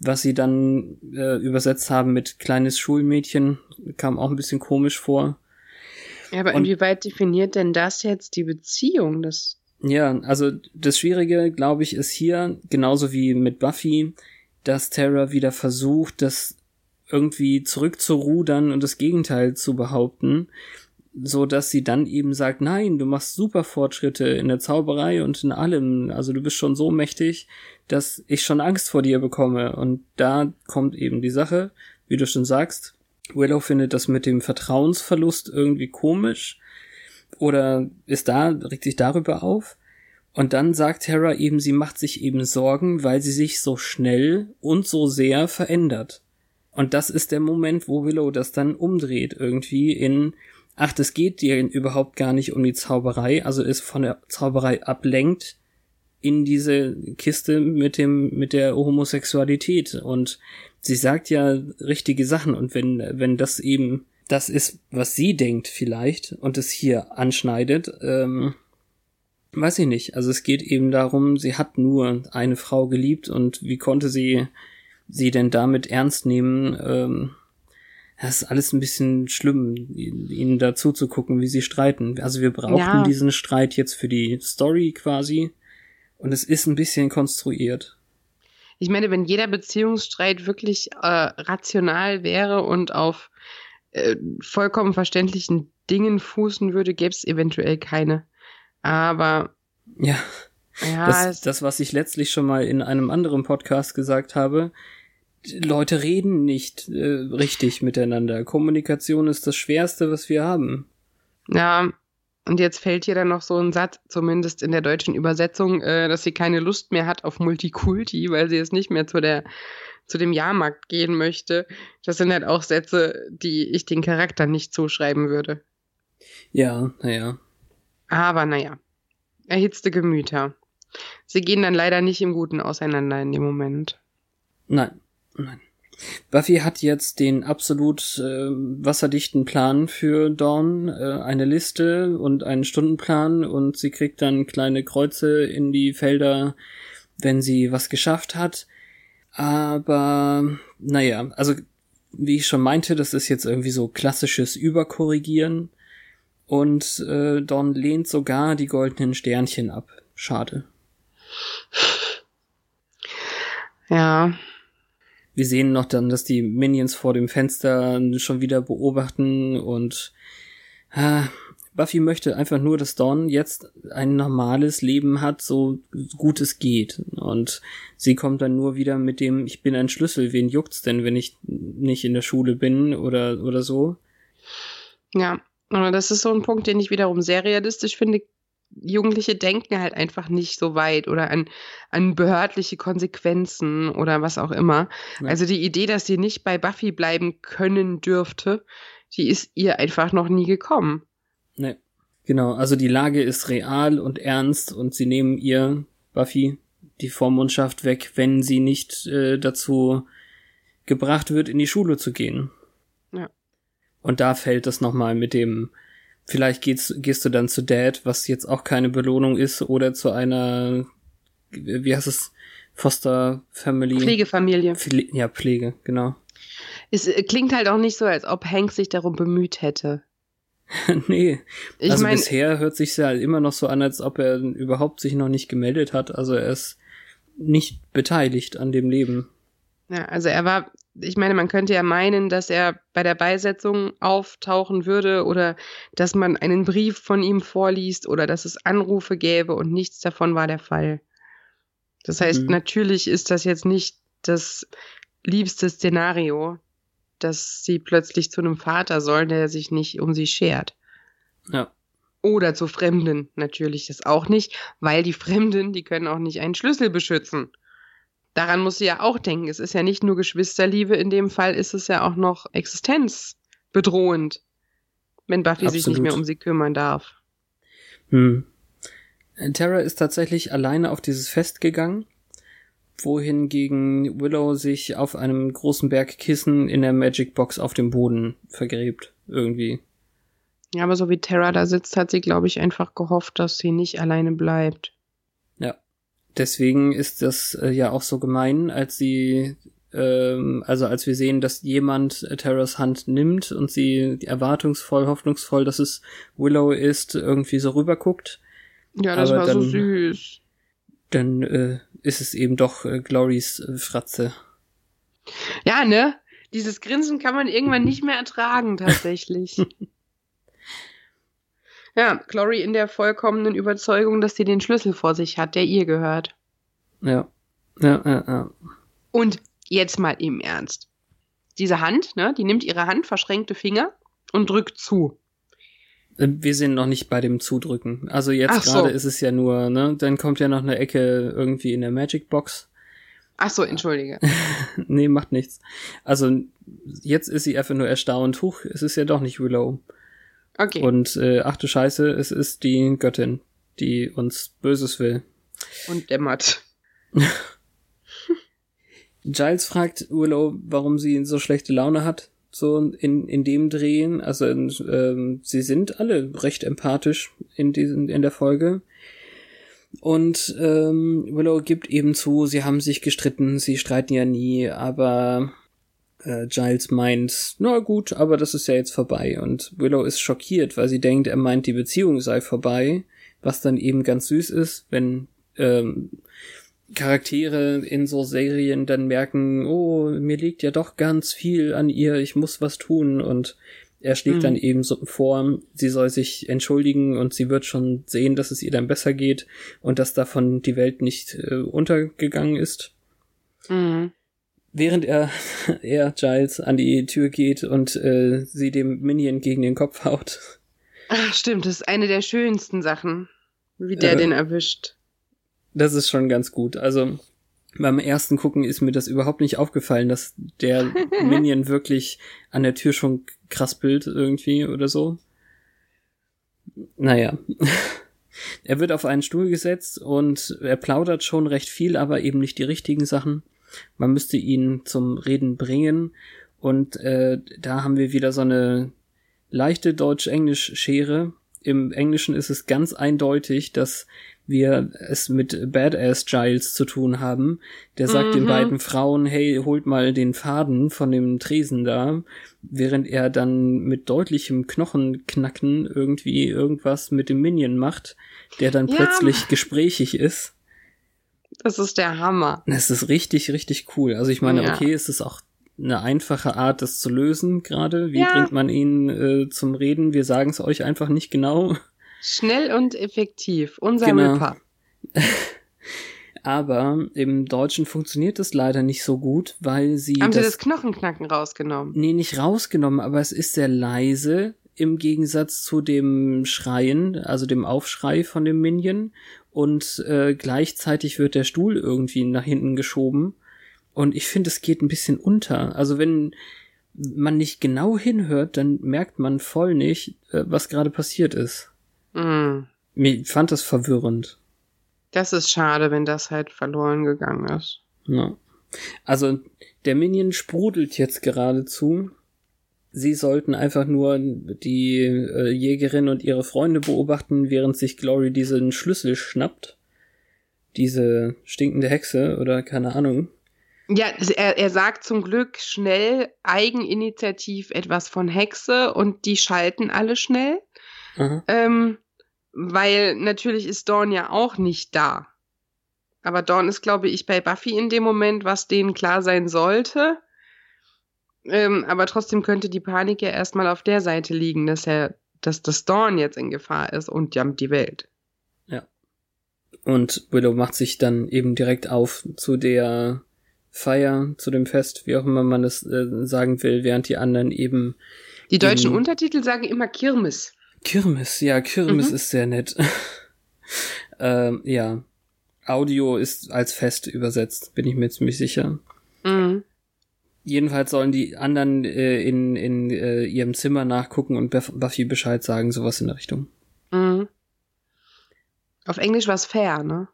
was sie dann äh, übersetzt haben mit kleines Schulmädchen, kam auch ein bisschen komisch vor. Ja, aber Und- inwieweit definiert denn das jetzt die Beziehung? Das, Ja, also das Schwierige, glaube ich, ist hier, genauso wie mit Buffy, dass Tara wieder versucht, das irgendwie zurückzurudern und das Gegenteil zu behaupten. So dass sie dann eben sagt, nein, du machst super Fortschritte in der Zauberei und in allem, also du bist schon so mächtig, dass ich schon Angst vor dir bekomme. Und da kommt eben die Sache, wie du schon sagst, Willow findet das mit dem Vertrauensverlust irgendwie komisch oder ist da, regt sich darüber auf. Und dann sagt Terra eben, sie macht sich eben Sorgen, weil sie sich so schnell und so sehr verändert. Und das ist der Moment, wo Willow das dann umdreht, irgendwie in, ach, das geht dir überhaupt gar nicht um die Zauberei, also ist von der Zauberei ablenkt in diese Kiste mit dem, mit der Homosexualität. Und sie sagt ja richtige Sachen. Und wenn, wenn das eben das ist, was sie denkt vielleicht und es hier anschneidet, ähm, weiß ich nicht. Also es geht eben darum, sie hat nur eine Frau geliebt und wie konnte sie sie denn damit ernst nehmen? Ähm, das ist alles ein bisschen schlimm, ihnen dazu zu gucken, wie sie streiten. Also wir brauchen ja. diesen Streit jetzt für die Story quasi und es ist ein bisschen konstruiert. Ich meine, wenn jeder Beziehungsstreit wirklich äh, rational wäre und auf äh, vollkommen verständlichen Dingen fußen würde, gäbe es eventuell keine. Aber ja, ja das, das, was ich letztlich schon mal in einem anderen Podcast gesagt habe, Leute reden nicht äh, richtig miteinander. Kommunikation ist das Schwerste, was wir haben. Ja, und jetzt fällt hier dann noch so ein Satz, zumindest in der deutschen Übersetzung, äh, dass sie keine Lust mehr hat auf Multikulti, weil sie es nicht mehr zu der zu dem Jahrmarkt gehen möchte. Das sind halt auch Sätze, die ich den Charakter nicht zuschreiben würde. Ja, naja. Aber naja, erhitzte Gemüter. Sie gehen dann leider nicht im Guten auseinander in dem Moment. Nein, nein. Buffy hat jetzt den absolut äh, wasserdichten Plan für Dawn, äh, eine Liste und einen Stundenplan und sie kriegt dann kleine Kreuze in die Felder, wenn sie was geschafft hat. Aber naja, also wie ich schon meinte, das ist jetzt irgendwie so klassisches Überkorrigieren. Und äh, Don lehnt sogar die goldenen Sternchen ab. Schade. Ja. Wir sehen noch dann, dass die Minions vor dem Fenster schon wieder beobachten und äh, Buffy möchte einfach nur, dass Dawn jetzt ein normales Leben hat, so gut es geht. Und sie kommt dann nur wieder mit dem, ich bin ein Schlüssel, wen juckt's denn, wenn ich nicht in der Schule bin oder, oder so. Ja, aber das ist so ein Punkt, den ich wiederum sehr realistisch finde. Jugendliche denken halt einfach nicht so weit oder an, an behördliche Konsequenzen oder was auch immer. Ja. Also die Idee, dass sie nicht bei Buffy bleiben können dürfte, die ist ihr einfach noch nie gekommen. Ne. Genau, also die Lage ist real und ernst und sie nehmen ihr, Buffy, die Vormundschaft weg, wenn sie nicht äh, dazu gebracht wird, in die Schule zu gehen. Ja. Und da fällt es nochmal mit dem, vielleicht gehst, gehst du dann zu Dad, was jetzt auch keine Belohnung ist, oder zu einer, wie heißt es, Foster Family. Pflegefamilie. Pfle ja, Pflege, genau. Es äh, klingt halt auch nicht so, als ob Hank sich darum bemüht hätte. nee. Ich also mein, bisher hört sich ja immer noch so an, als ob er überhaupt sich noch nicht gemeldet hat. Also er ist nicht beteiligt an dem Leben. Ja, also er war, ich meine, man könnte ja meinen, dass er bei der Beisetzung auftauchen würde oder dass man einen Brief von ihm vorliest oder dass es Anrufe gäbe und nichts davon war der Fall. Das heißt, mhm. natürlich ist das jetzt nicht das liebste Szenario, dass sie plötzlich zu einem Vater soll, der sich nicht um sie schert. Ja. Oder zu Fremden natürlich das auch nicht, weil die Fremden, die können auch nicht einen Schlüssel beschützen. Daran muss sie ja auch denken. Es ist ja nicht nur Geschwisterliebe, in dem Fall ist es ja auch noch existenzbedrohend, wenn Buffy Absolut. sich nicht mehr um sie kümmern darf. Hm. Terra ist tatsächlich alleine auf dieses Fest gegangen wohingegen Willow sich auf einem großen Berg Kissen in der Magic Box auf dem Boden vergräbt, irgendwie. Ja, aber so wie Terra da sitzt, hat sie, glaube ich, einfach gehofft, dass sie nicht alleine bleibt. Deswegen ist das äh, ja auch so gemein, als sie, ähm, also als wir sehen, dass jemand äh, Terras Hand nimmt und sie erwartungsvoll, hoffnungsvoll, dass es Willow ist, irgendwie so rüberguckt. Ja, das aber war dann, so süß. Dann äh, ist es eben doch äh, Glorys äh, Fratze. Ja, ne? Dieses Grinsen kann man irgendwann nicht mehr ertragen, tatsächlich. Ja, Glory in der vollkommenen Überzeugung, dass sie den Schlüssel vor sich hat, der ihr gehört. Ja. Ja, ja, ja. Und jetzt mal im Ernst. Diese Hand, ne, die nimmt ihre Hand, verschränkte Finger und drückt zu. Äh, Wir sind noch nicht bei dem Zudrücken. Also jetzt Ach so. gerade ist es ja nur, ne, dann kommt ja noch eine Ecke irgendwie in der Magic Box. Ach so, entschuldige. nee, macht nichts. Also jetzt ist sie einfach nur erstaunt. Huch, es ist ja doch nicht Willow. Okay. Und äh, ach du Scheiße, es ist die Göttin, die uns Böses will. Und dämmert. Giles fragt Willow, warum sie so schlechte Laune hat, so in, in dem Drehen. Also ähm, sie sind alle recht empathisch in, diesen, in der Folge. Und ähm, Willow gibt eben zu, sie haben sich gestritten, sie streiten ja nie, aber äh, Giles meint, na gut, aber das ist ja jetzt vorbei. Und Willow ist schockiert, weil sie denkt, er meint, die Beziehung sei vorbei, was dann eben ganz süß ist, wenn ähm, Charaktere in so Serien dann merken, oh, mir liegt ja doch ganz viel an ihr, ich muss was tun und er schlägt Mhm. dann eben so vor, sie soll sich entschuldigen und sie wird schon sehen, dass es ihr dann besser geht und dass davon die Welt nicht äh, untergegangen ist. Mhm. Während er, er Giles an die Tür geht und äh, sie dem Minion gegen den Kopf haut. Ach, stimmt, das ist eine der schönsten Sachen, wie der Äh. den erwischt. Das ist schon ganz gut. Also beim ersten Gucken ist mir das überhaupt nicht aufgefallen, dass der Minion wirklich an der Tür schon krass bild irgendwie oder so. Naja. Er wird auf einen Stuhl gesetzt und er plaudert schon recht viel, aber eben nicht die richtigen Sachen. Man müsste ihn zum Reden bringen. Und äh, da haben wir wieder so eine leichte Deutsch-Englisch-Schere. Im Englischen ist es ganz eindeutig, dass wir es mit Badass Giles zu tun haben. Der sagt den Mhm. beiden Frauen, hey, holt mal den Faden von dem Tresen da, während er dann mit deutlichem Knochenknacken irgendwie irgendwas mit dem Minion macht, der dann Ja. plötzlich gesprächig ist. Das ist der Hammer. Das ist richtig, richtig cool. Also ich meine, Ja. okay, es ist auch eine einfache Art, das zu lösen gerade. Wie Ja. bringt man ihn äh, zum Reden? Wir sagen es euch einfach nicht genau. Schnell und effektiv. Unser Genau. Ripper. Aber im Deutschen funktioniert das leider nicht so gut, weil sie Haben sie das, das Knochenknacken rausgenommen? nee, nicht rausgenommen, aber es ist sehr leise im Gegensatz zu dem Schreien, also dem Aufschrei von dem Minion. Und äh, gleichzeitig wird der Stuhl irgendwie nach hinten geschoben. Und ich finde, es geht ein bisschen unter. Also wenn man nicht genau hinhört, dann merkt man voll nicht, äh, was gerade passiert ist. Mhm. Mir ich fand das verwirrend. Das ist schade, wenn das halt verloren gegangen ist. Ja. Also der Minion sprudelt jetzt geradezu. Sie sollten einfach nur die äh, Jägerin und ihre Freunde beobachten, während sich Glory diesen Schlüssel schnappt. Diese stinkende Hexe oder keine Ahnung. Ja, er, er sagt zum Glück schnell eigeninitiativ etwas von Hexe und die schalten alle schnell. Ähm, weil natürlich ist Dawn ja auch nicht da. Aber Dawn ist, glaube ich, bei Buffy in dem Moment, was denen klar sein sollte. Ähm, aber trotzdem könnte die Panik ja erstmal auf der Seite liegen, dass er, dass das Dawn jetzt in Gefahr ist und ja die Welt. Und Willow macht sich dann eben direkt auf zu der Feier, zu dem Fest, wie auch immer man das äh, sagen will, während die anderen eben Die deutschen Mhm. Untertitel sagen immer Kirmes. Kirmes, ja, Kirmes Mhm. ist sehr nett. ähm, ja. Audio ist als Fest übersetzt, bin ich mir ziemlich sicher. Mhm. Jedenfalls sollen die anderen äh, in, in äh, ihrem Zimmer nachgucken und Buff- Buffy Bescheid sagen, sowas in der Richtung. Mhm. Auf Englisch war es fair, ne?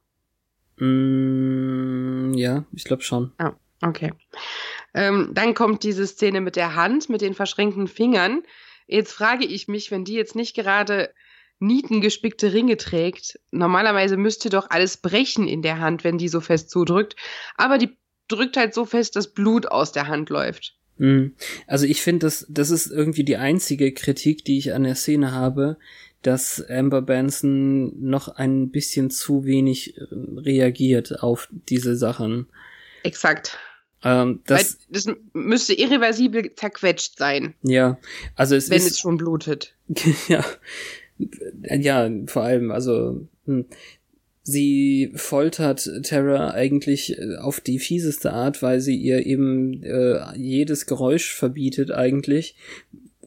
Mm, ja, ich glaube schon. Okay. Ähm, dann kommt diese Szene mit der Hand, mit den verschränkten Fingern. Jetzt frage ich mich, wenn die jetzt nicht gerade nietengespickte Ringe trägt, normalerweise müsste doch alles brechen in der Hand, wenn die so fest zudrückt. Aber die drückt halt so fest, dass Blut aus der Hand läuft. Mm. Also ich finde, das, das ist irgendwie die einzige Kritik, die ich an der Szene habe, dass Amber Benson noch ein bisschen zu wenig äh, reagiert auf diese Sachen. Exakt. Ähm, das, das müsste irreversibel zerquetscht sein, ja, also es wenn ist, es schon blutet. ja, Ja, vor allem, also hm, sie foltert Terra eigentlich äh, auf die fieseste Art, weil sie ihr eben äh, jedes Geräusch verbietet eigentlich.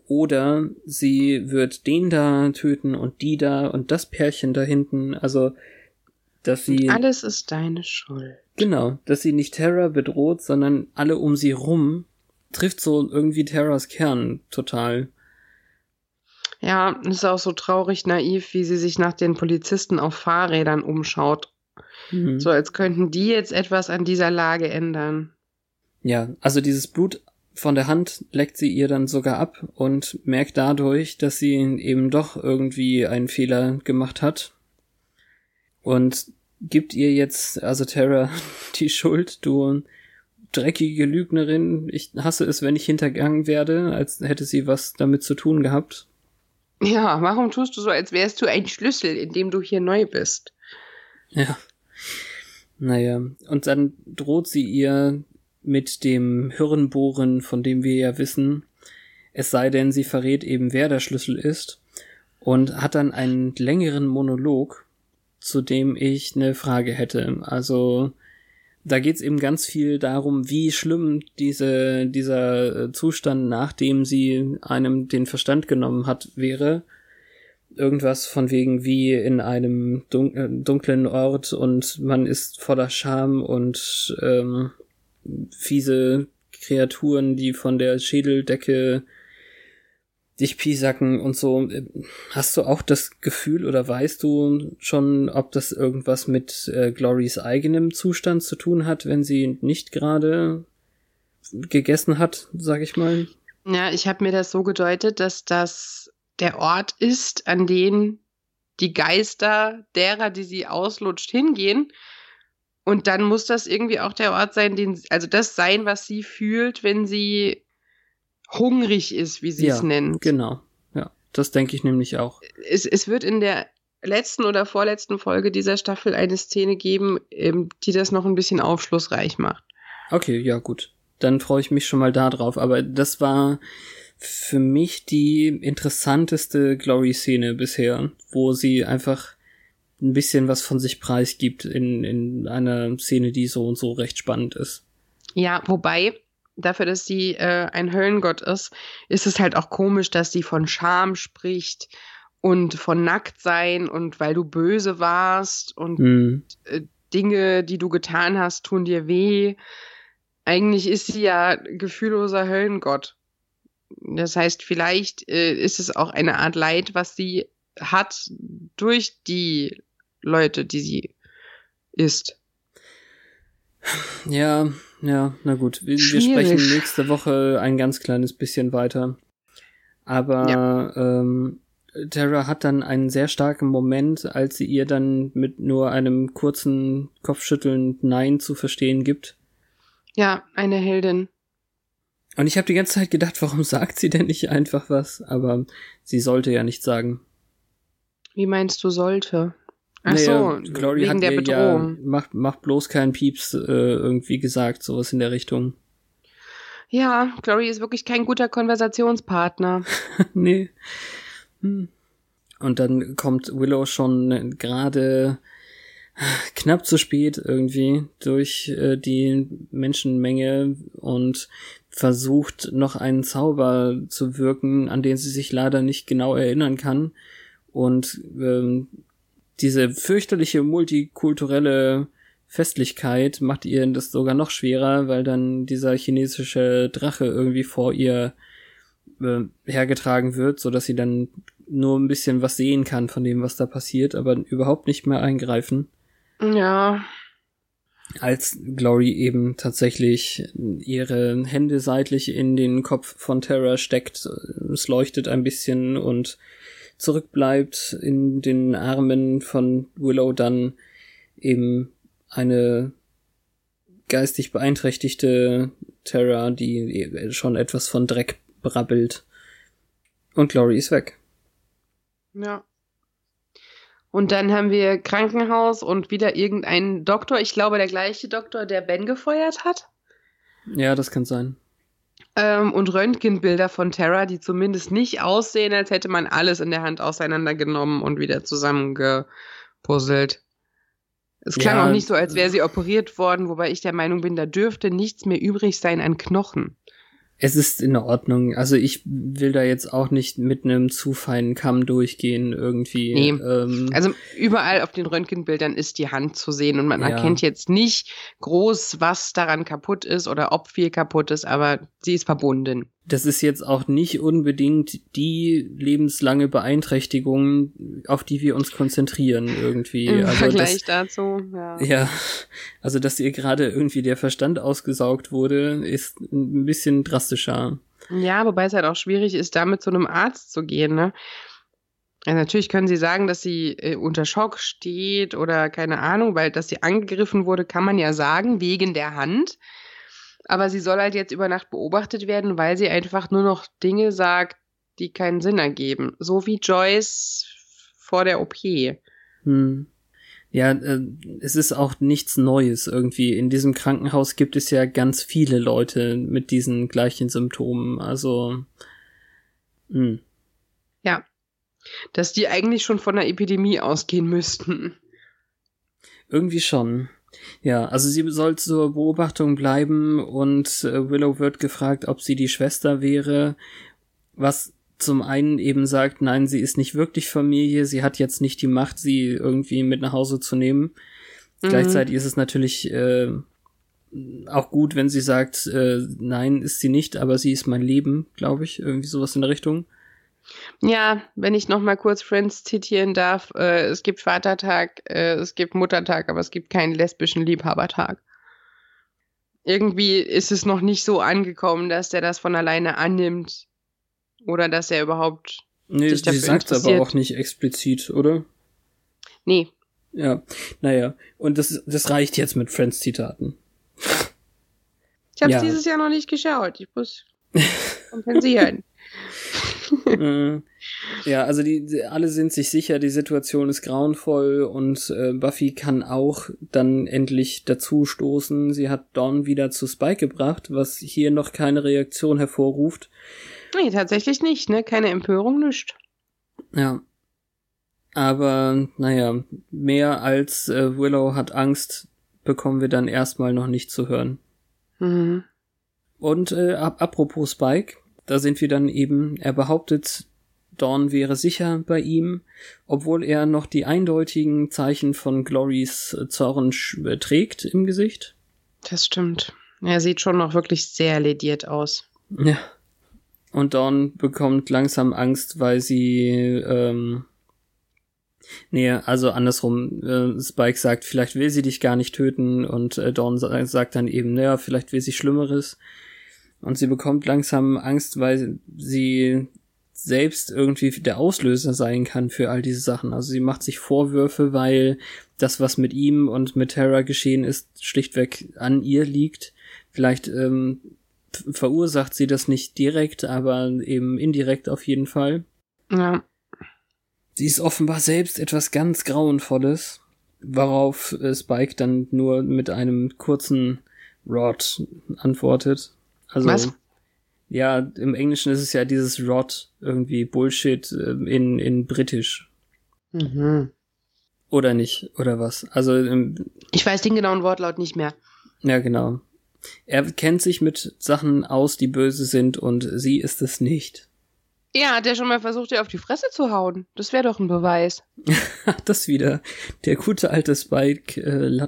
Oder sie wird den da töten und die da und das Pärchen da hinten. Also, dass sie. Und alles ist deine Schuld. Genau, dass sie nicht Terra bedroht, sondern alle um sie rum, trifft so irgendwie Terras Kern total. Ja, ist auch so traurig naiv, wie sie sich nach den Polizisten auf Fahrrädern umschaut. Mhm. So als könnten die jetzt etwas an dieser Lage ändern. Ja, also dieses Blut von der Hand leckt sie ihr dann sogar ab und merkt dadurch, dass sie eben doch irgendwie einen Fehler gemacht hat. Und gibt ihr jetzt, also Terra, die Schuld, du dreckige Lügnerin. Ich hasse es, wenn ich hintergangen werde, als hätte sie was damit zu tun gehabt. Ja, warum tust du so, als wärst du ein Schlüssel, in dem du hier neu bist? Ja. Naja, und dann droht sie ihr mit dem Hirnbohren, von dem wir ja wissen, es sei denn, sie verrät eben, wer der Schlüssel ist, und hat dann einen längeren Monolog, zu dem ich eine Frage hätte. Also, da geht's eben ganz viel darum, wie schlimm diese, dieser Zustand, nachdem sie einem den Verstand genommen hat, wäre. Irgendwas von wegen wie in einem äh, dunklen Ort und man ist voller Scham und ähm, fiese Kreaturen, die von der Schädeldecke dich piesacken und so. Hast du auch das Gefühl oder weißt du schon, ob das irgendwas mit äh, Glorys eigenem Zustand zu tun hat, wenn sie nicht gerade gegessen hat, sag ich mal? Ja, ich habe mir das so gedeutet, dass das der Ort ist, an den die Geister derer, die sie auslutscht, hingehen. Und dann muss das irgendwie auch der Ort sein, den, also das sein, was sie fühlt, wenn sie hungrig ist, wie sie ja, es nennt. Genau. Ja, das denke ich nämlich auch. Es, es wird in der letzten oder vorletzten Folge dieser Staffel eine Szene geben, ähm, die das noch ein bisschen aufschlussreich macht. Okay, ja, gut. Dann freue ich mich schon mal da drauf. Aber das war für mich die interessanteste Glory-Szene bisher, wo sie einfach ein bisschen was von sich preisgibt in, in einer Szene, die so und so recht spannend ist. Ja, wobei, dafür, dass sie äh, ein Höllengott ist, ist es halt auch komisch, dass sie von Scham spricht und von Nacktsein und weil du böse warst und Hm. äh, Dinge, die du getan hast, tun dir weh. Eigentlich ist sie ja gefühlloser Höllengott. Das heißt, vielleicht äh, ist es auch eine Art Leid, was sie hat durch die Leute, die sie ist. Ja, ja, na gut. Wir, wir sprechen nächste Woche ein ganz kleines bisschen weiter. Aber ähm, Terra hat dann einen sehr starken Moment, als sie ihr dann mit nur einem kurzen Kopfschütteln Nein zu verstehen gibt. Ja, eine Heldin. Und ich habe die ganze Zeit gedacht, warum sagt sie denn nicht einfach was? Aber sie sollte ja nicht sagen. Wie meinst du sollte? Ach so, Glory wegen hat der Bedrohung. ja macht macht bloß keinen Pieps äh, irgendwie gesagt, sowas in der Richtung. Ja, Glory ist wirklich kein guter Konversationspartner. nee. Hm. Und dann kommt Willow schon gerade knapp zu spät irgendwie durch äh, die Menschenmenge und versucht noch einen Zauber zu wirken, an den sie sich leider nicht genau erinnern kann. Und ähm, diese fürchterliche multikulturelle Festlichkeit macht ihr das sogar noch schwerer, weil dann dieser chinesische Drache irgendwie vor ihr äh, hergetragen wird, so dass sie dann nur ein bisschen was sehen kann von dem, was da passiert, aber überhaupt nicht mehr eingreifen. Ja, Als Glory eben tatsächlich ihre Hände seitlich in den Kopf von Terra steckt, es leuchtet ein bisschen und zurückbleibt in den Armen von Willow dann eben eine geistig beeinträchtigte Terra, die schon etwas von Dreck brabbelt. Und Glory ist weg. ja. Und dann haben wir Krankenhaus und wieder irgendeinen Doktor, ich glaube der gleiche Doktor, der Ben gefeuert hat. Ja, das kann sein. Ähm, und Röntgenbilder von Terra, die zumindest nicht aussehen, als hätte man alles in der Hand auseinandergenommen und wieder zusammengepuzzelt. Es klang Ja, auch nicht so, als wäre sie operiert worden, wobei ich der Meinung bin, da dürfte nichts mehr übrig sein an Knochen. Es ist in Ordnung. Also ich will da jetzt auch nicht mit einem zu feinen Kamm durchgehen irgendwie. Nee. Ähm, Also überall auf den Röntgenbildern ist die Hand zu sehen und man Ja. erkennt jetzt nicht groß, was daran kaputt ist oder ob viel kaputt ist, aber sie ist verbunden. Das ist jetzt auch nicht unbedingt die lebenslange Beeinträchtigung, auf die wir uns konzentrieren irgendwie. Im also Vergleich das, dazu, ja. ja, also dass ihr gerade irgendwie der Verstand ausgesaugt wurde, ist ein bisschen drastischer. Ja, wobei es halt auch schwierig ist, damit zu einem Arzt zu gehen, ne? Ja, natürlich können sie sagen, dass sie äh, unter Schock steht oder keine Ahnung, weil dass sie angegriffen wurde, kann man ja sagen, wegen der Hand. Aber sie soll halt jetzt über Nacht beobachtet werden, weil sie einfach nur noch Dinge sagt, die keinen Sinn ergeben. So wie Joyce vor der OP. Hm. Ja, äh, es ist auch nichts Neues irgendwie. In diesem Krankenhaus gibt es ja ganz viele Leute mit diesen gleichen Symptomen. Also, hm. Ja. Dass die eigentlich schon von einer Epidemie ausgehen müssten. Irgendwie schon. Ja, also sie soll zur Beobachtung bleiben und äh, Willow wird gefragt, ob sie die Schwester wäre, was zum einen eben sagt, nein, sie ist nicht wirklich Familie, sie hat jetzt nicht die Macht, sie irgendwie mit nach Hause zu nehmen. Mhm. Gleichzeitig ist es natürlich äh, auch gut, wenn sie sagt, äh, nein, ist sie nicht, aber sie ist mein Leben, glaube ich, irgendwie sowas in der Richtung. Ja, wenn ich noch mal kurz Friends zitieren darf, äh, es gibt Vatertag, äh, es gibt Muttertag, aber es gibt keinen lesbischen Liebhabertag. Irgendwie ist es noch nicht so angekommen, dass der das von alleine annimmt oder dass er überhaupt Nee, Sich sie dafür sagt aber interessiert. auch nicht explizit, oder? nee, Ja, naja. Und das, das reicht jetzt mit Friends-Zitaten. ich habe Ja. dieses Jahr noch nicht geschaut. Ich muss kompensieren. Äh, ja, also die, die, alle sind sich sicher, die Situation ist grauenvoll und äh, Buffy kann auch dann endlich dazu stoßen. Sie hat Dawn wieder zu Spike gebracht, was hier noch keine Reaktion hervorruft. nee, tatsächlich nicht, ne? Keine Empörung, nischt. Ja. Aber, naja, mehr als äh, Willow hat Angst, bekommen wir dann erstmal noch nicht zu hören. Mhm. Und äh, ap apropos Spike, da sind wir dann eben, er behauptet, Dawn wäre sicher bei ihm, obwohl er noch die eindeutigen Zeichen von Glorys äh, Zorn äh, trägt im Gesicht. Das stimmt. Er sieht schon noch wirklich sehr lediert aus. Ja. Und Dawn bekommt langsam Angst, weil sie, ähm, nee, also andersrum, äh, Spike sagt, vielleicht will sie dich gar nicht töten und äh, Dawn sa sagt dann eben, naja, vielleicht will sie Schlimmeres. Und sie bekommt langsam Angst, weil sie selbst irgendwie der Auslöser sein kann für all diese Sachen. Also sie macht sich Vorwürfe, weil das, was mit ihm und mit Terra geschehen ist, schlichtweg an ihr liegt. Vielleicht ähm, verursacht sie das nicht direkt, aber eben indirekt auf jeden Fall. Ja. Sie ist offenbar selbst etwas ganz Grauenvolles, worauf äh, Spike dann nur mit einem kurzen Rod antwortet. Also, Was? Ja, im Englischen ist es ja dieses Rod irgendwie Bullshit äh, in, in Britisch. Mhm. Oder nicht, oder was? Also, ähm, Ich weiß den genauen Wortlaut nicht mehr. ja, genau. Er kennt sich mit Sachen aus, die böse sind, und sie ist es nicht. Ja, hat er schon mal versucht, ihr auf die Fresse zu hauen? Das wäre doch ein Beweis. das wieder. Der gute alte Spike äh.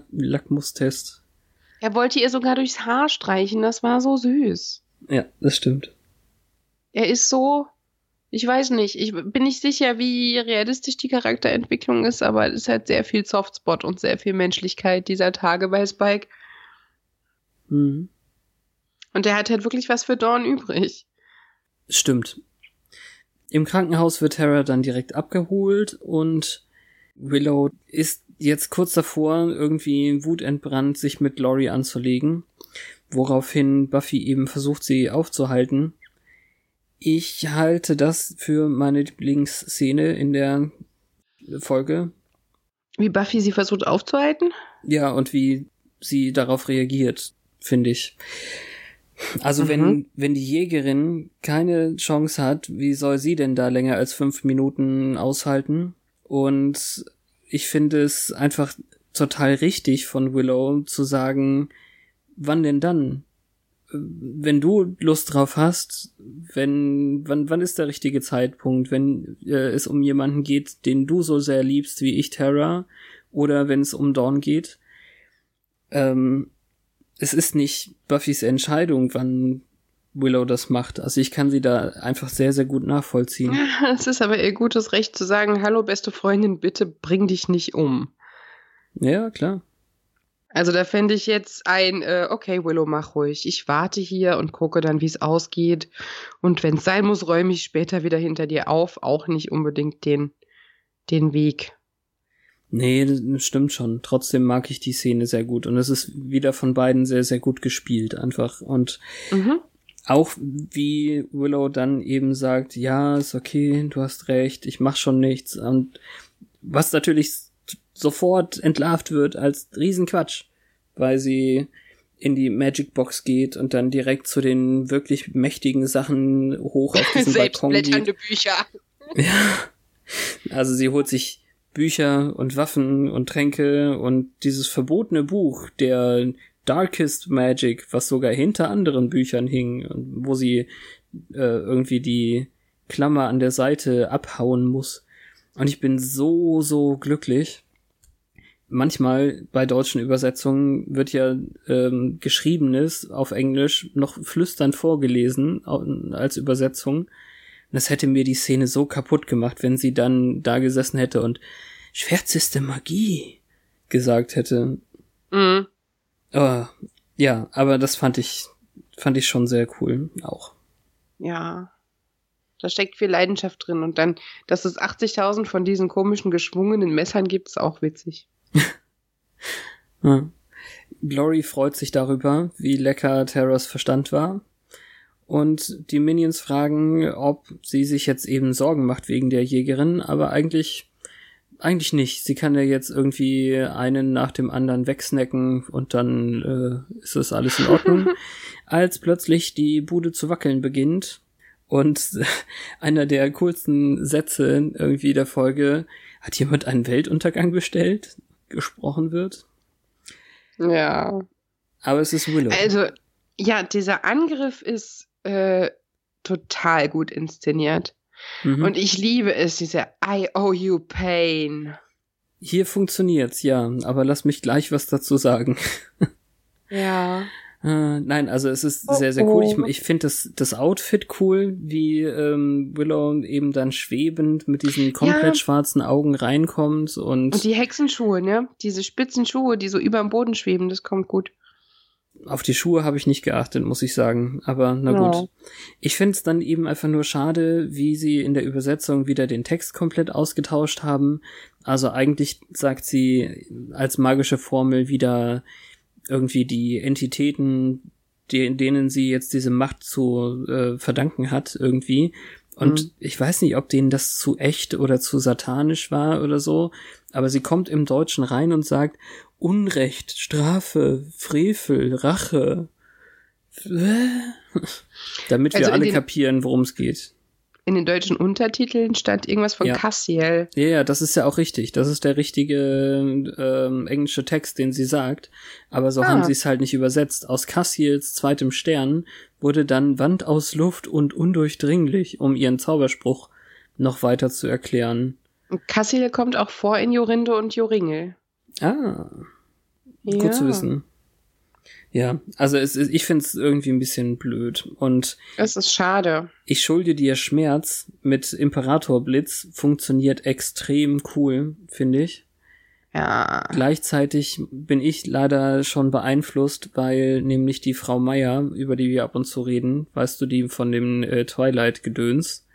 Er wollte ihr sogar durchs Haar streichen, das war so süß. Ja, das stimmt. Er ist so, ich weiß nicht, ich bin nicht sicher, wie realistisch die Charakterentwicklung ist, aber es hat sehr viel Softspot und sehr viel Menschlichkeit dieser Tage bei Spike. Mhm. Und er hat halt wirklich was für Dawn übrig. Stimmt. Im Krankenhaus wird Tara dann direkt abgeholt und Willow ist jetzt kurz davor, irgendwie wutentbrannt, sich mit Laurie anzulegen, woraufhin Buffy eben versucht, sie aufzuhalten. Ich halte das für meine Lieblingsszene in der Folge. Wie Buffy sie versucht aufzuhalten? Ja, und wie sie darauf reagiert, finde ich. Also Mhm. wenn, wenn die Jägerin keine Chance hat, wie soll sie denn da länger als fünf Minuten aushalten? Und ich finde es einfach total richtig von Willow zu sagen, wann denn dann? Wenn du Lust drauf hast, wenn, wann, wann ist der richtige Zeitpunkt, wenn äh, es um jemanden geht, den du so sehr liebst wie ich, Terra, oder wenn es um Dawn geht? Ähm, es ist nicht Buffys Entscheidung, wann Willow das macht. Also ich kann sie da einfach sehr, sehr gut nachvollziehen. Es ist aber ihr gutes Recht zu sagen, hallo beste Freundin, bitte bring dich nicht um. Ja, klar. Also da fände ich jetzt ein, äh, okay, Willow, mach ruhig. Ich warte hier und gucke dann, wie es ausgeht. Und wenn es sein muss, räume ich später wieder hinter dir auf. Auch nicht unbedingt den, den Weg. Nee, das stimmt schon. Trotzdem mag ich die Szene sehr gut. Und es ist wieder von beiden sehr, sehr gut gespielt einfach. Und Mhm. Auch wie Willow dann eben sagt, ja, ist okay, du hast recht, ich mach schon nichts. Und was natürlich sofort entlarvt wird als Riesenquatsch, weil sie in die Magic Box geht und dann direkt zu den wirklich mächtigen Sachen hoch auf diesen Balkon geht. Bücher. Ja. Also sie holt sich Bücher und Waffen und Tränke und dieses verbotene Buch der Darkest Magic, was sogar hinter anderen Büchern hing, wo sie äh, irgendwie die Klammer an der Seite abhauen muss. Und ich bin so, so glücklich. Manchmal bei deutschen Übersetzungen wird ja ähm, Geschriebenes auf Englisch noch flüsternd vorgelesen als Übersetzung. Das hätte mir die Szene so kaputt gemacht, wenn sie dann da gesessen hätte und schwärzeste Magie gesagt hätte. Mhm. Oh, ja, aber das fand ich, fand ich schon sehr cool auch. Ja. Da steckt viel Leidenschaft drin. Und dann, dass es 80.000 von diesen komischen geschwungenen Messern gibt, ist auch witzig. Ja. Glory freut sich darüber, wie lecker Terras Verstand war. Und die Minions fragen, ob sie sich jetzt eben Sorgen macht wegen der Jägerin, aber eigentlich, eigentlich nicht. Sie kann ja jetzt irgendwie einen nach dem anderen wegsnacken und dann äh, ist das alles in Ordnung. Als plötzlich die Bude zu wackeln beginnt und einer der coolsten Sätze irgendwie der Folge, hat jemand einen Weltuntergang bestellt? gesprochen wird. Ja. Aber es ist Willow. Also, ja, dieser Angriff ist äh, total gut inszeniert. Mhm. Und ich liebe es, diese I owe you pain. Hier funktioniert's, ja, aber lass mich gleich was dazu sagen. Ja. Äh, nein, also es ist Oh, sehr, sehr cool. Ich, oh. ich finde das, das Outfit cool, wie ähm, Willow eben dann schwebend mit diesen komplett Ja. schwarzen Augen reinkommt und, Und die Hexenschuhe, ne? Diese spitzen Schuhe, die so über dem Boden schweben, das kommt gut. Auf die Schuhe habe ich nicht geachtet, muss ich sagen. Aber na Ja. gut. Ich finde es dann eben einfach nur schade, wie sie in der Übersetzung wieder den Text komplett ausgetauscht haben. Also eigentlich sagt sie als magische Formel wieder irgendwie die Entitäten, die, denen sie jetzt diese Macht zu äh, verdanken hat, irgendwie. Und Mhm. ich weiß nicht, ob denen das zu echt oder zu satanisch war oder so, aber sie kommt im Deutschen rein und sagt Unrecht, Strafe, Frevel, Rache. Damit wir Also alle den- kapieren, worum es geht. In den deutschen Untertiteln stand irgendwas von Ja. Cassiel. Ja, ja, das ist ja auch richtig. Das ist der richtige ähm, englische Text, den sie sagt. Aber so Ah. haben sie es halt nicht übersetzt. Aus Cassiels zweitem Stern wurde dann Wand aus Luft und undurchdringlich, um ihren Zauberspruch noch weiter zu erklären. Cassiel kommt auch vor in Jorinde und Joringel. Ah, Ja. gut zu wissen. Ja, also es ist, ich find's irgendwie ein bisschen blöd. Und Das ist schade. ich schulde dir Schmerz mit Imperatorblitz funktioniert extrem cool, finde ich. Ja. Gleichzeitig bin ich leider schon beeinflusst, weil nämlich die Frau Meier, über die wir ab und zu reden, weißt du, die von dem äh, Twilight-Gedöns.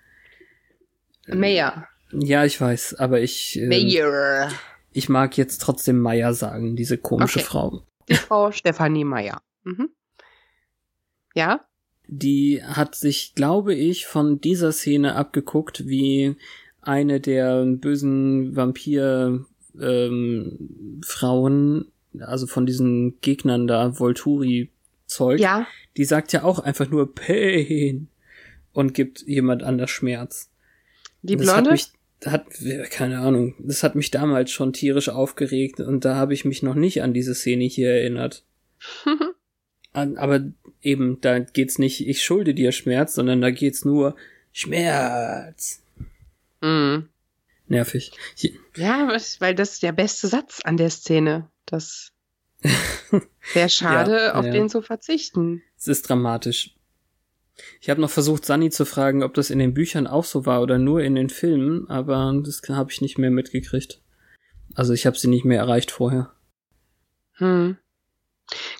Mayor. Ja, ich weiß, aber ich, äh, Mayor. Ich mag jetzt trotzdem Meier sagen, diese komische Okay. Frau. Die Frau Stefanie Meyer. Mhm. Ja? Die hat sich, glaube ich, von dieser Szene abgeguckt, wie eine der bösen Vampir ähm, Frauen, also von diesen Gegnern da, Volturi Zeug, Ja, die sagt ja auch einfach nur Pain und gibt jemand anders Schmerz. die Blonde. Mich, hat, keine Ahnung, das hat mich damals schon tierisch aufgeregt und da habe ich mich noch nicht an diese Szene hier erinnert. An- Aber eben, da geht's nicht, ich schulde dir Schmerz, sondern da geht's nur Schmerz. Mhm. Nervig. Ja, weil das ist der beste Satz an der Szene. Das wäre schade, Ja, auf ja. den zu verzichten. Es ist dramatisch. Ich habe noch versucht, Sunny zu fragen, ob das in den Büchern auch so war oder nur in den Filmen, aber das habe ich nicht mehr mitgekriegt. Also ich habe sie nicht mehr erreicht vorher. Hm.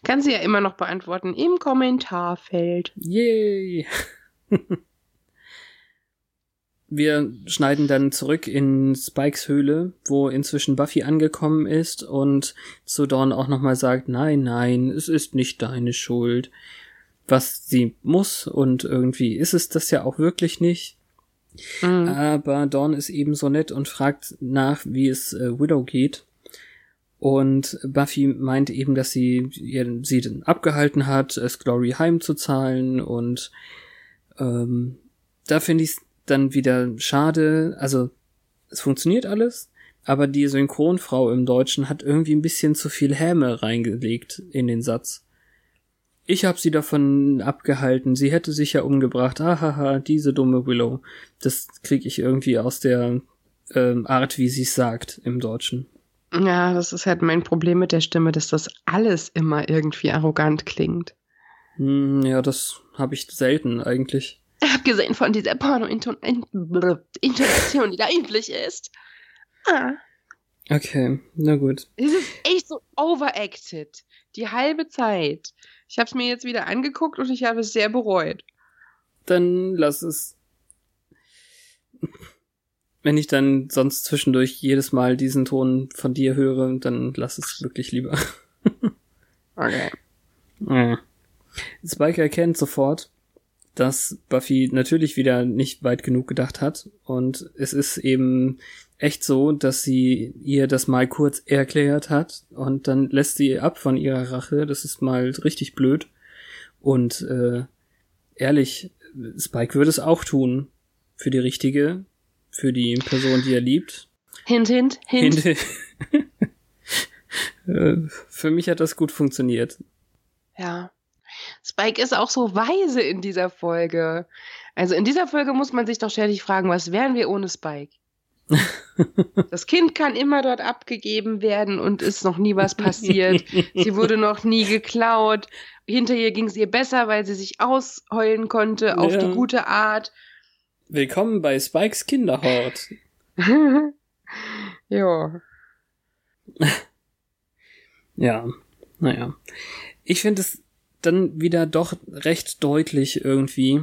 Kann sie ja immer noch beantworten im Kommentarfeld. Yay! Wir schneiden dann zurück in Spikes Höhle, wo inzwischen Buffy angekommen ist und zu Dawn auch nochmal sagt, nein, nein, es ist nicht deine Schuld. Was sie muss und irgendwie ist es das ja auch wirklich nicht. Hm. Aber Dawn ist eben so nett und fragt nach, wie es äh, Willow geht. Und Buffy meint eben, dass sie ihr, sie dann abgehalten hat, es Glory heimzuzahlen und ähm, da finde ich es dann wieder schade. Also es funktioniert alles, aber die Synchronfrau im Deutschen hat irgendwie ein bisschen zu viel Häme reingelegt in den Satz. Ich habe sie davon abgehalten, sie hätte sich ja umgebracht. Ahaha, diese dumme Willow. Das kriege ich irgendwie aus der ähm, Art, wie sie es sagt im Deutschen. Ja, das ist halt mein Problem mit der Stimme, dass das alles immer irgendwie arrogant klingt. Hm, ja, das habe ich selten eigentlich. Abgesehen von dieser Porno-Intonation, die da üblich ist. Ah, Okay, na gut. es ist echt so overacted. Die halbe Zeit. Ich habe es mir jetzt wieder angeguckt und ich habe es sehr bereut. Dann lass es. Wenn ich dann sonst zwischendurch jedes Mal diesen Ton von dir höre, dann lass es wirklich lieber. Okay. Ja. Spike erkennt sofort, dass Buffy natürlich wieder nicht weit genug gedacht hat. Und es ist eben echt so, dass sie ihr das mal kurz erklärt hat und dann lässt sie ab von ihrer Rache. Das ist mal richtig blöd. Und äh, ehrlich, Spike würde es auch tun. Für die richtige, für die Person, die er liebt. Hint, hint, hint. Hint. Äh, für mich hat das gut funktioniert. Ja. Spike ist auch so weise in dieser Folge. Also in dieser Folge muss man sich doch ständig fragen, was wären wir ohne Spike? Das Kind kann immer dort abgegeben werden und ist noch nie was passiert. Sie wurde noch nie geklaut. Hinter ihr ging es ihr besser, weil sie sich ausheulen konnte auf Ja. die gute Art. Willkommen bei Spikes Kinderhort. ja. Ja, naja. Ich finde es dann wieder doch recht deutlich irgendwie,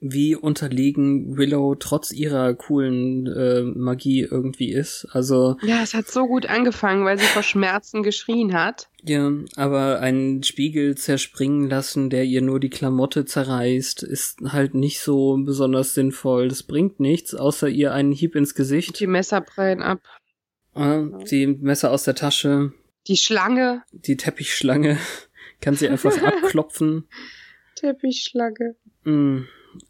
wie unterlegen Willow trotz ihrer coolen äh, Magie irgendwie ist. Also, Ja, es hat so gut angefangen, weil sie vor Schmerzen geschrien hat. ja, aber einen Spiegel zerspringen lassen, der ihr nur die Klamotte zerreißt, ist halt nicht so besonders sinnvoll. Das bringt nichts, außer ihr einen Hieb ins Gesicht. Die Messer prallen ab. Äh, die Messer aus der Tasche, Die Schlange. die Teppichschlange kann sie einfach abklopfen. Teppichschlange. Mm,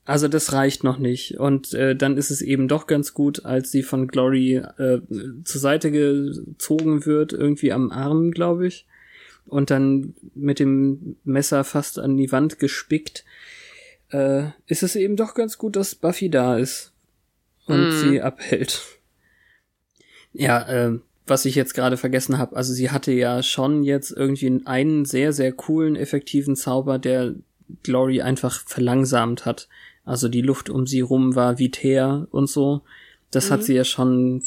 Also das reicht noch nicht. Und äh, dann ist es eben doch ganz gut, als sie von Glory äh, zur Seite gezogen wird, irgendwie am Arm, glaube ich. Und dann mit dem Messer fast an die Wand gespickt, äh, ist es eben doch ganz gut, dass Buffy da ist und Mhm. sie abhält. Ja, äh, was ich jetzt gerade vergessen habe, also sie hatte ja schon jetzt irgendwie einen sehr, sehr coolen, effektiven Zauber, der Glory einfach verlangsamt hat. Also die Luft um sie rum war wie Teer und so. Das hat Mhm. sie ja schon,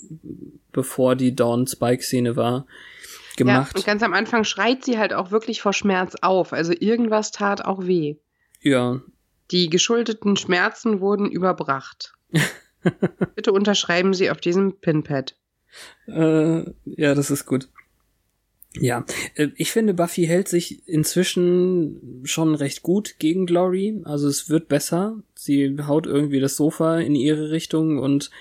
bevor die Dawn-Spike-Szene war, Ja, gemacht. und ganz am Anfang schreit sie halt auch wirklich vor Schmerz auf. Also irgendwas tat auch weh. Ja, Die geschuldeten Schmerzen wurden überbracht. Bitte unterschreiben Sie auf diesem Pinpad. Äh, ja, das ist gut. Ja, äh, ich finde, Buffy hält sich inzwischen schon recht gut gegen Glory. Also es wird besser. Sie haut irgendwie das Sofa in ihre Richtung und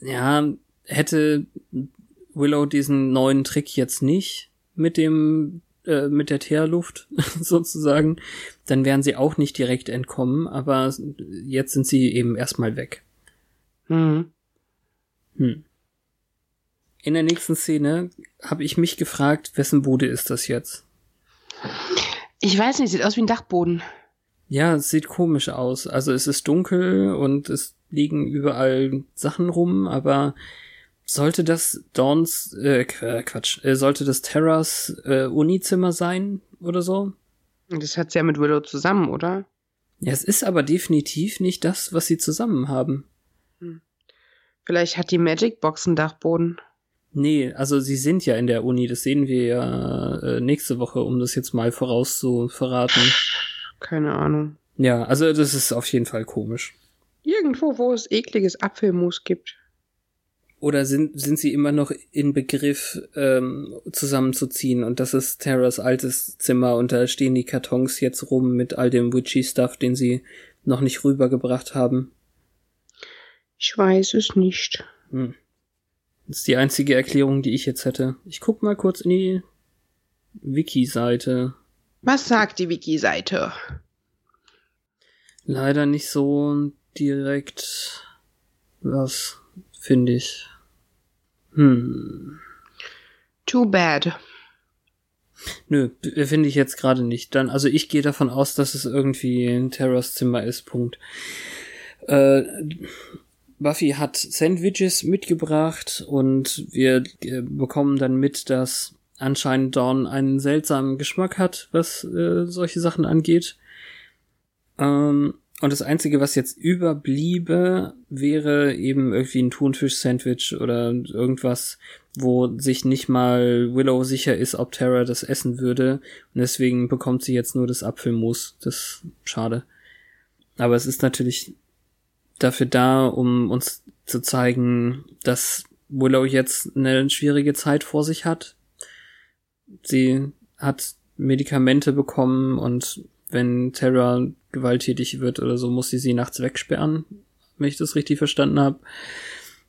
ja, hätte Willow diesen neuen Trick jetzt nicht mit dem äh, mit der Teerluft sozusagen, dann wären sie auch nicht direkt entkommen, aber jetzt sind sie eben erstmal weg. Hm. Hm. In der nächsten Szene habe ich mich gefragt, wessen Bude ist das jetzt? Ich weiß nicht, sieht aus wie ein Dachboden. Ja, es sieht komisch aus. Also es ist dunkel und es liegen überall Sachen rum, aber sollte das Dawns, äh, Quatsch, äh, sollte das Terras äh, Unizimmer sein oder so? Das hat sie ja mit Willow zusammen, oder? Ja, es ist aber definitiv nicht das, was sie zusammen haben. Hm. Vielleicht hat die Magic Box einen Dachboden. Nee, also sie sind ja in der Uni, das sehen wir ja äh, nächste Woche, um das jetzt mal voraus zu verraten. Keine Ahnung. Ja, also das ist auf jeden Fall komisch. Irgendwo, wo es ekliges Apfelmus gibt. Oder sind, sind sie immer noch in Begriff, ähm, zusammenzuziehen und das ist Terras altes Zimmer und da stehen die Kartons jetzt rum mit all dem Witchy-Stuff, den sie noch nicht rübergebracht haben? Ich weiß es nicht. Hm. Das ist die einzige Erklärung, die ich jetzt hätte. Ich guck mal kurz in die Wiki-Seite. Was sagt die Wiki-Seite? Leider nicht so direkt was, finde ich. Hm. Too bad. Nö, finde ich jetzt gerade nicht. Dann, also ich gehe davon aus, dass es irgendwie ein Terrors Zimmer ist. Punkt. Äh, Buffy hat Sandwiches mitgebracht und wir äh, bekommen dann mit, dass anscheinend Dawn einen seltsamen Geschmack hat, was äh, solche Sachen angeht. Ähm, und das Einzige, was jetzt überbliebe, wäre eben irgendwie ein Thunfisch-Sandwich oder irgendwas, wo sich nicht mal Willow sicher ist, ob Tara das essen würde. Und deswegen bekommt sie jetzt nur das Apfelmus. Das ist schade. Aber es ist natürlich dafür da, um uns zu zeigen, dass Willow jetzt eine schwierige Zeit vor sich hat. Sie hat Medikamente bekommen und wenn Terra gewalttätig wird oder so, muss sie sie nachts wegsperren, wenn ich das richtig verstanden habe.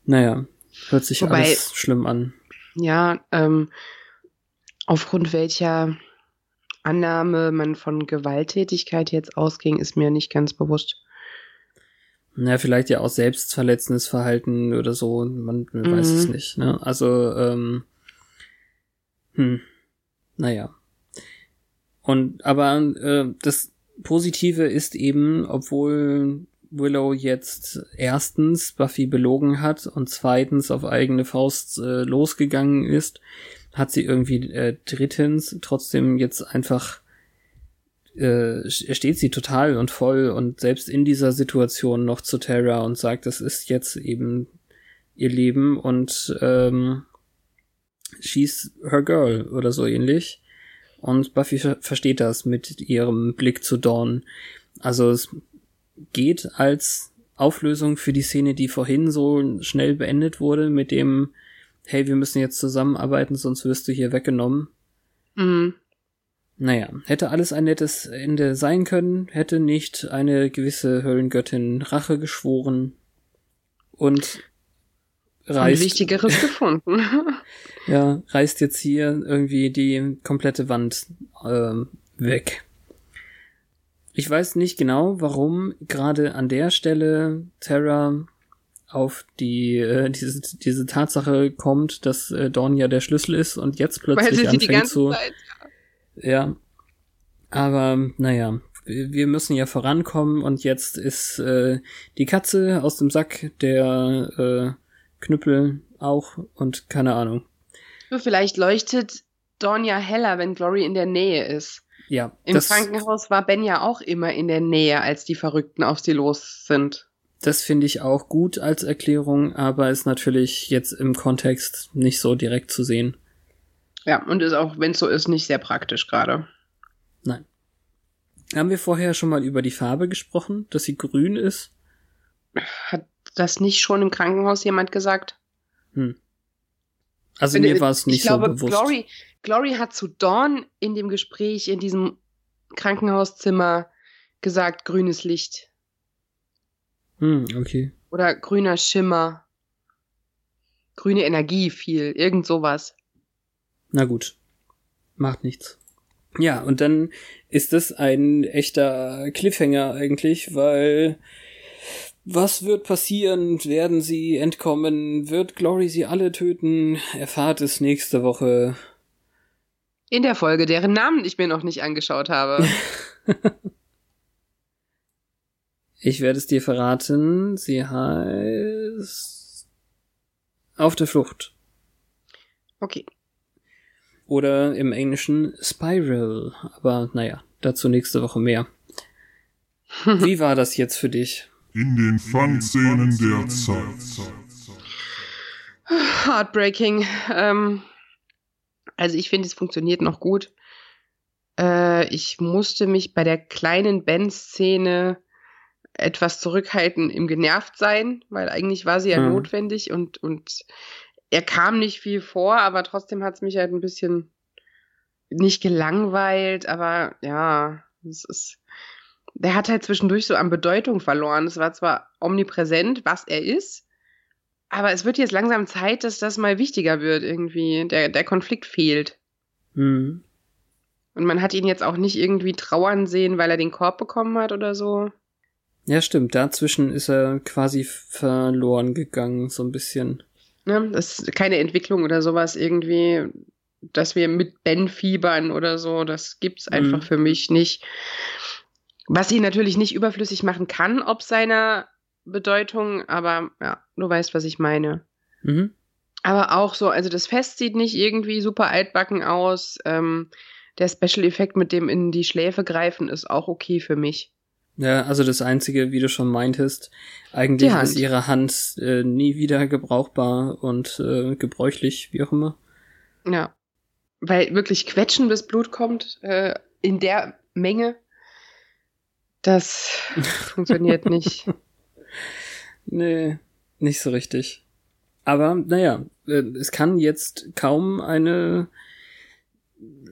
Naja, hört sich Wobei, alles schlimm an. Ja, ähm, aufgrund welcher Annahme man von Gewalttätigkeit jetzt ausging, ist mir nicht ganz bewusst. Na, vielleicht ja auch selbstverletzendes Verhalten oder so, man, man mhm. weiß es mhm. nicht, ne? Also, ähm, hm, naja. Und aber äh, das Positive ist eben, obwohl Willow jetzt erstens Buffy belogen hat und zweitens auf eigene Faust äh, losgegangen ist, hat sie irgendwie äh, drittens trotzdem jetzt einfach äh, steht sie total und voll und selbst in dieser Situation noch zu Terra und sagt, das ist jetzt eben ihr Leben und ähm, she's her girl oder so ähnlich. Und Buffy ver versteht das mit ihrem Blick zu Dawn. Also es geht als Auflösung für die Szene, die vorhin so schnell beendet wurde, mit dem, hey, wir müssen jetzt zusammenarbeiten, sonst wirst du hier weggenommen. Mhm. Naja, hätte alles ein nettes Ende sein können, hätte nicht eine gewisse Höllengöttin Rache geschworen und reißt. Ein Wichtigeres gefunden. ja, reißt jetzt hier irgendwie die komplette Wand äh, weg. Ich weiß nicht genau, warum gerade an der Stelle Terra auf die äh, diese diese Tatsache kommt, dass äh, Dawn ja der Schlüssel ist und jetzt plötzlich anfängt zu Zeit, ja. Aber naja, wir müssen ja vorankommen und jetzt ist äh, die Katze aus dem Sack, der äh, Knüppel auch und keine Ahnung. Vielleicht leuchtet Dawn ja heller, wenn Glory in der Nähe ist. Ja. Im Krankenhaus war Ben ja auch immer in der Nähe, als die Verrückten auf sie los sind. Das finde ich auch gut als Erklärung, aber ist natürlich jetzt im Kontext nicht so direkt zu sehen. Ja, und ist auch, wenn es so ist, nicht sehr praktisch gerade. Nein. Haben wir vorher schon mal über die Farbe gesprochen, dass sie grün ist? Hat das nicht schon im Krankenhaus jemand gesagt? Hm. Also mir war es nicht ich so glaube, bewusst. Glory, Glory hat zu Dawn in dem Gespräch in diesem Krankenhauszimmer gesagt, grünes Licht. Hm, okay. Oder grüner Schimmer. Grüne Energie viel, irgend sowas. Na gut. Macht nichts. Ja, und dann ist es ein echter Cliffhanger eigentlich, weil was wird passieren? Werden sie entkommen? Wird Glory sie alle töten? Erfahrt es nächste Woche. In der Folge, deren Namen ich mir noch nicht angeschaut habe. ich werde es dir verraten. Sie heißt Auf der Flucht. Okay. Oder im Englischen Spiral. Aber naja, dazu nächste Woche mehr. Wie war das jetzt für dich? In den Fun-Szenen der Zeit. Heartbreaking. Ähm, also ich finde, es funktioniert noch gut. Äh, ich musste mich bei der kleinen Ben-Szene etwas zurückhalten im Genervtsein, weil eigentlich war sie ja mhm. notwendig und, und er kam nicht viel vor, aber trotzdem hat es mich halt ein bisschen nicht gelangweilt, aber ja, es ist. Der hat halt zwischendurch so an Bedeutung verloren. Es war zwar omnipräsent, was er ist, aber es wird jetzt langsam Zeit, dass das mal wichtiger wird irgendwie. Der, der Konflikt fehlt. Mhm. Und man hat ihn jetzt auch nicht irgendwie trauern sehen, weil er den Korb bekommen hat oder so. Ja, stimmt. Dazwischen ist er quasi verloren gegangen, so ein bisschen. Ne? Das ist keine Entwicklung oder sowas irgendwie, dass wir mit Ben fiebern oder so. Das gibt's einfach mhm. für mich nicht. Was ihn natürlich nicht überflüssig machen kann, ob seiner Bedeutung, aber ja, du weißt, was ich meine. Mhm. Aber auch so, also das Fest sieht nicht irgendwie super altbacken aus. Ähm, der Special-Effekt mit dem in die Schläfe greifen ist auch okay für mich. Ja, also das Einzige, wie du schon meintest, eigentlich ist ihre Hand äh, nie wieder gebrauchbar und äh, gebräuchlich, wie auch immer. Ja. Weil wirklich quetschendes Blut kommt äh, in der Menge, das funktioniert nicht. Nee, nicht so richtig. Aber naja, äh, es kann jetzt kaum eine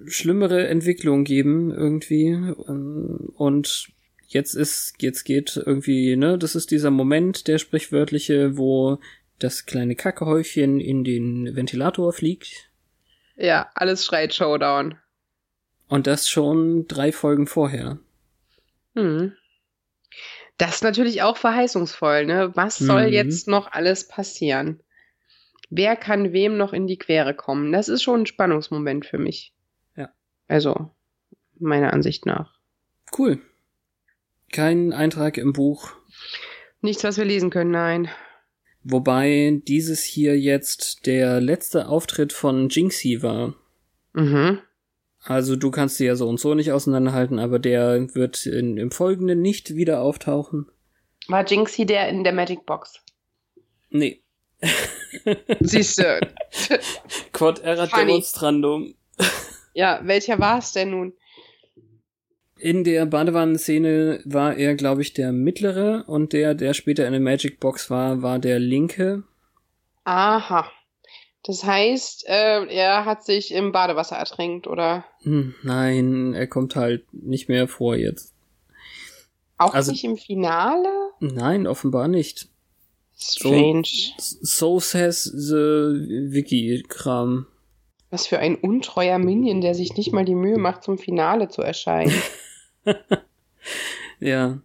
schlimmere Entwicklung geben irgendwie. Ähm, und jetzt ist, jetzt geht irgendwie, ne, das ist dieser Moment, der sprichwörtliche, wo das kleine Kackehäufchen in den Ventilator fliegt. Ja, alles schreit Showdown. Und das schon drei Folgen vorher. Hm. Das ist natürlich auch verheißungsvoll, ne? Was soll mhm. jetzt noch alles passieren? Wer kann wem noch in die Quere kommen? Das ist schon ein Spannungsmoment für mich. Ja. Also, meiner Ansicht nach. Cool. Kein Eintrag im Buch. Nichts, was wir lesen können, nein. Wobei dieses hier jetzt der letzte Auftritt von Jinxie war. Mhm. Also du kannst sie ja so und so nicht auseinanderhalten, aber der wird in, im Folgenden nicht wieder auftauchen. War Jinxie der in der Magic Box? Nee. Siehst du. Quod erat demonstrandum. Ja, welcher war es denn nun? In der Badewannenszene war er, glaube ich, der mittlere und der, der später in der Magic Box war, war der linke. Aha. Das heißt, äh, er hat sich im Badewasser ertränkt, oder? Hm, nein, er kommt halt nicht mehr vor jetzt. Auch also, nicht im Finale? Nein, offenbar nicht. Strange. So, so says the Wiki-Kram. Was für ein untreuer Minion, der sich nicht mal die Mühe macht, zum Finale zu erscheinen. ja.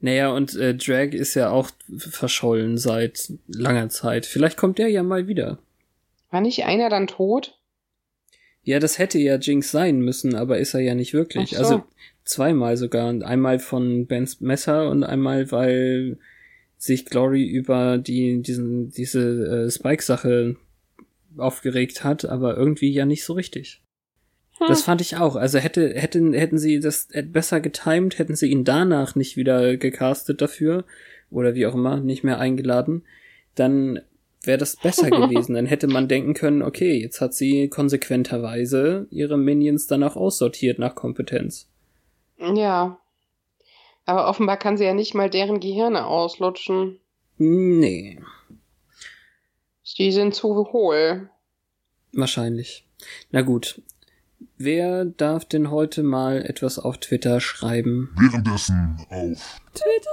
Naja, und äh, Drag ist ja auch verschollen seit langer Zeit. Vielleicht kommt der ja mal wieder. War nicht einer dann tot? Ja, das hätte ja Jinx sein müssen, aber ist er ja nicht wirklich. So. Also zweimal sogar. Einmal von Bens Messer und einmal, weil sich Glory über die, diesen, diese äh, Spike-Sache aufgeregt hat, aber irgendwie ja nicht so richtig. Hm. Das fand ich auch. Also hätte, hätten, hätten sie das besser getimed, hätten sie ihn danach nicht wieder gecastet dafür oder wie auch immer, nicht mehr eingeladen, dann wäre das besser gewesen. Dann hätte man denken können, okay, jetzt hat sie konsequenterweise ihre Minions dann auch aussortiert nach Kompetenz. Ja. Aber offenbar kann sie ja nicht mal deren Gehirne auslutschen. Nee. Die sind zu hohl. Wahrscheinlich. Na gut. Wer darf denn heute mal etwas auf Twitter schreiben? Währenddessen auf Twitter!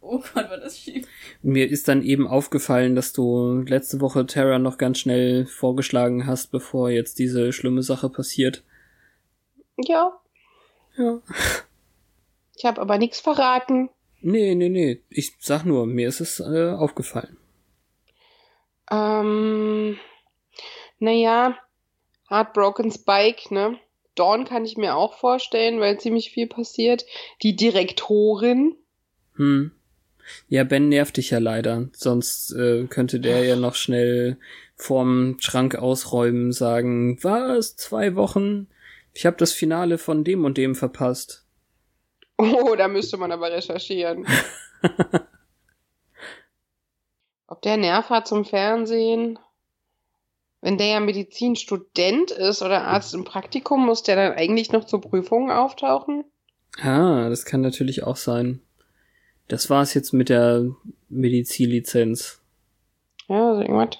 Oh Gott, war das schief. Mir ist dann eben aufgefallen, dass du letzte Woche Terra noch ganz schnell vorgeschlagen hast, bevor jetzt diese schlimme Sache passiert. Ja. Ja. Ich habe aber nichts verraten. Nee, nee, nee. Ich sag nur, mir ist es äh, aufgefallen. Ähm, naja, Heartbroken Spike, ne? Dawn kann ich mir auch vorstellen, weil ziemlich viel passiert. Die Direktorin. Hm. Ja, Ben nervt dich ja leider. Sonst äh, könnte der ja noch schnell vorm Schrank ausräumen, sagen, was, zwei Wochen? Ich habe das Finale von dem und dem verpasst. Oh, da müsste man aber recherchieren. Ob der Nerv hat zum Fernsehen? Wenn der ja Medizinstudent ist oder Arzt im Praktikum, muss der dann eigentlich noch zur Prüfung auftauchen? Ah, das kann natürlich auch sein. Das war's jetzt mit der Medizinlizenz. Ja, also irgendwas.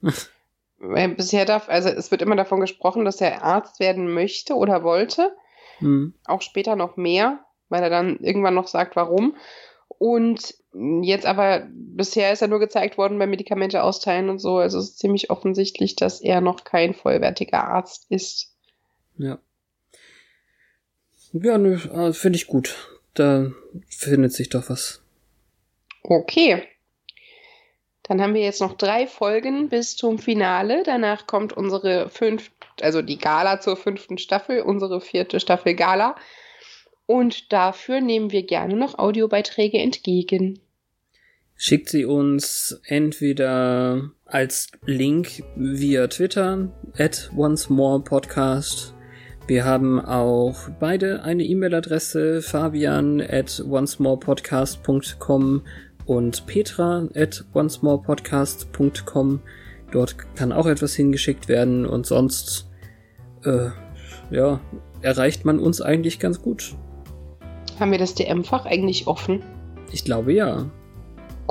Weil bisher darf, also es wird immer davon gesprochen, dass er Arzt werden möchte oder wollte. Hm. Auch später noch mehr, weil er dann irgendwann noch sagt, warum. Und jetzt aber, bisher ist er nur gezeigt worden beim Medikamente austeilen und so. Also es ist ziemlich offensichtlich, dass er noch kein vollwertiger Arzt ist. Ja. Ja, nö, äh, finde ich gut. Da findet sich doch was. Okay. Dann haben wir jetzt noch drei Folgen bis zum Finale. Danach kommt unsere fünf, also die Gala zur fünften Staffel, unsere vierte Staffel Gala. Und dafür nehmen wir gerne noch Audiobeiträge entgegen. Schickt sie uns entweder als Link via Twitter at once more podcast. Wir haben auch beide eine E-Mail-Adresse fabian at oncemorepodcast.com und petra at oncemorepodcast.com. Dort kann auch etwas hingeschickt werden und sonst äh, ja, erreicht man uns eigentlich ganz gut. Haben wir das DM-Fach eigentlich offen? Ich glaube ja.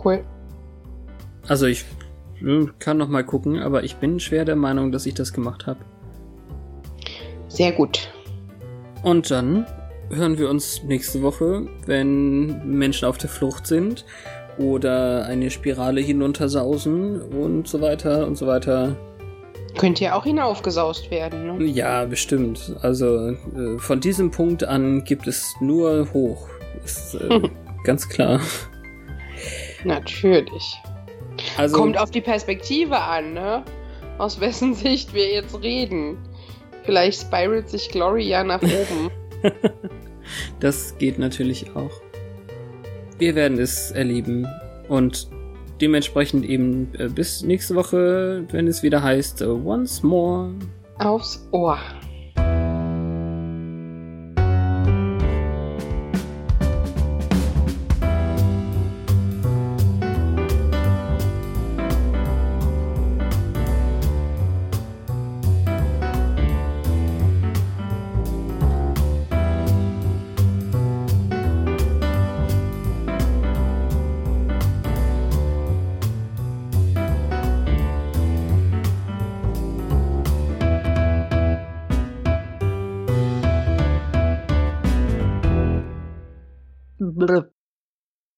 Cool. Also ich äh, kann noch mal gucken, aber ich bin schwer der Meinung, dass ich das gemacht habe. Sehr gut. Und dann hören wir uns nächste Woche, wenn Menschen auf der Flucht sind oder eine Spirale hinuntersausen und so weiter und so weiter. Könnte ja auch hinaufgesaust werden, ne? Ja, bestimmt. Also äh, von diesem Punkt an gibt es nur hoch. Ist äh, ganz klar. Natürlich. Also Kommt auf die Perspektive an, ne? Aus wessen Sicht wir jetzt reden. Vielleicht spiralt sich Glory ja nach oben. das geht natürlich auch. Wir werden es erleben und dementsprechend eben äh, bis nächste Woche, wenn es wieder heißt äh, Once More. Aufs Ohr.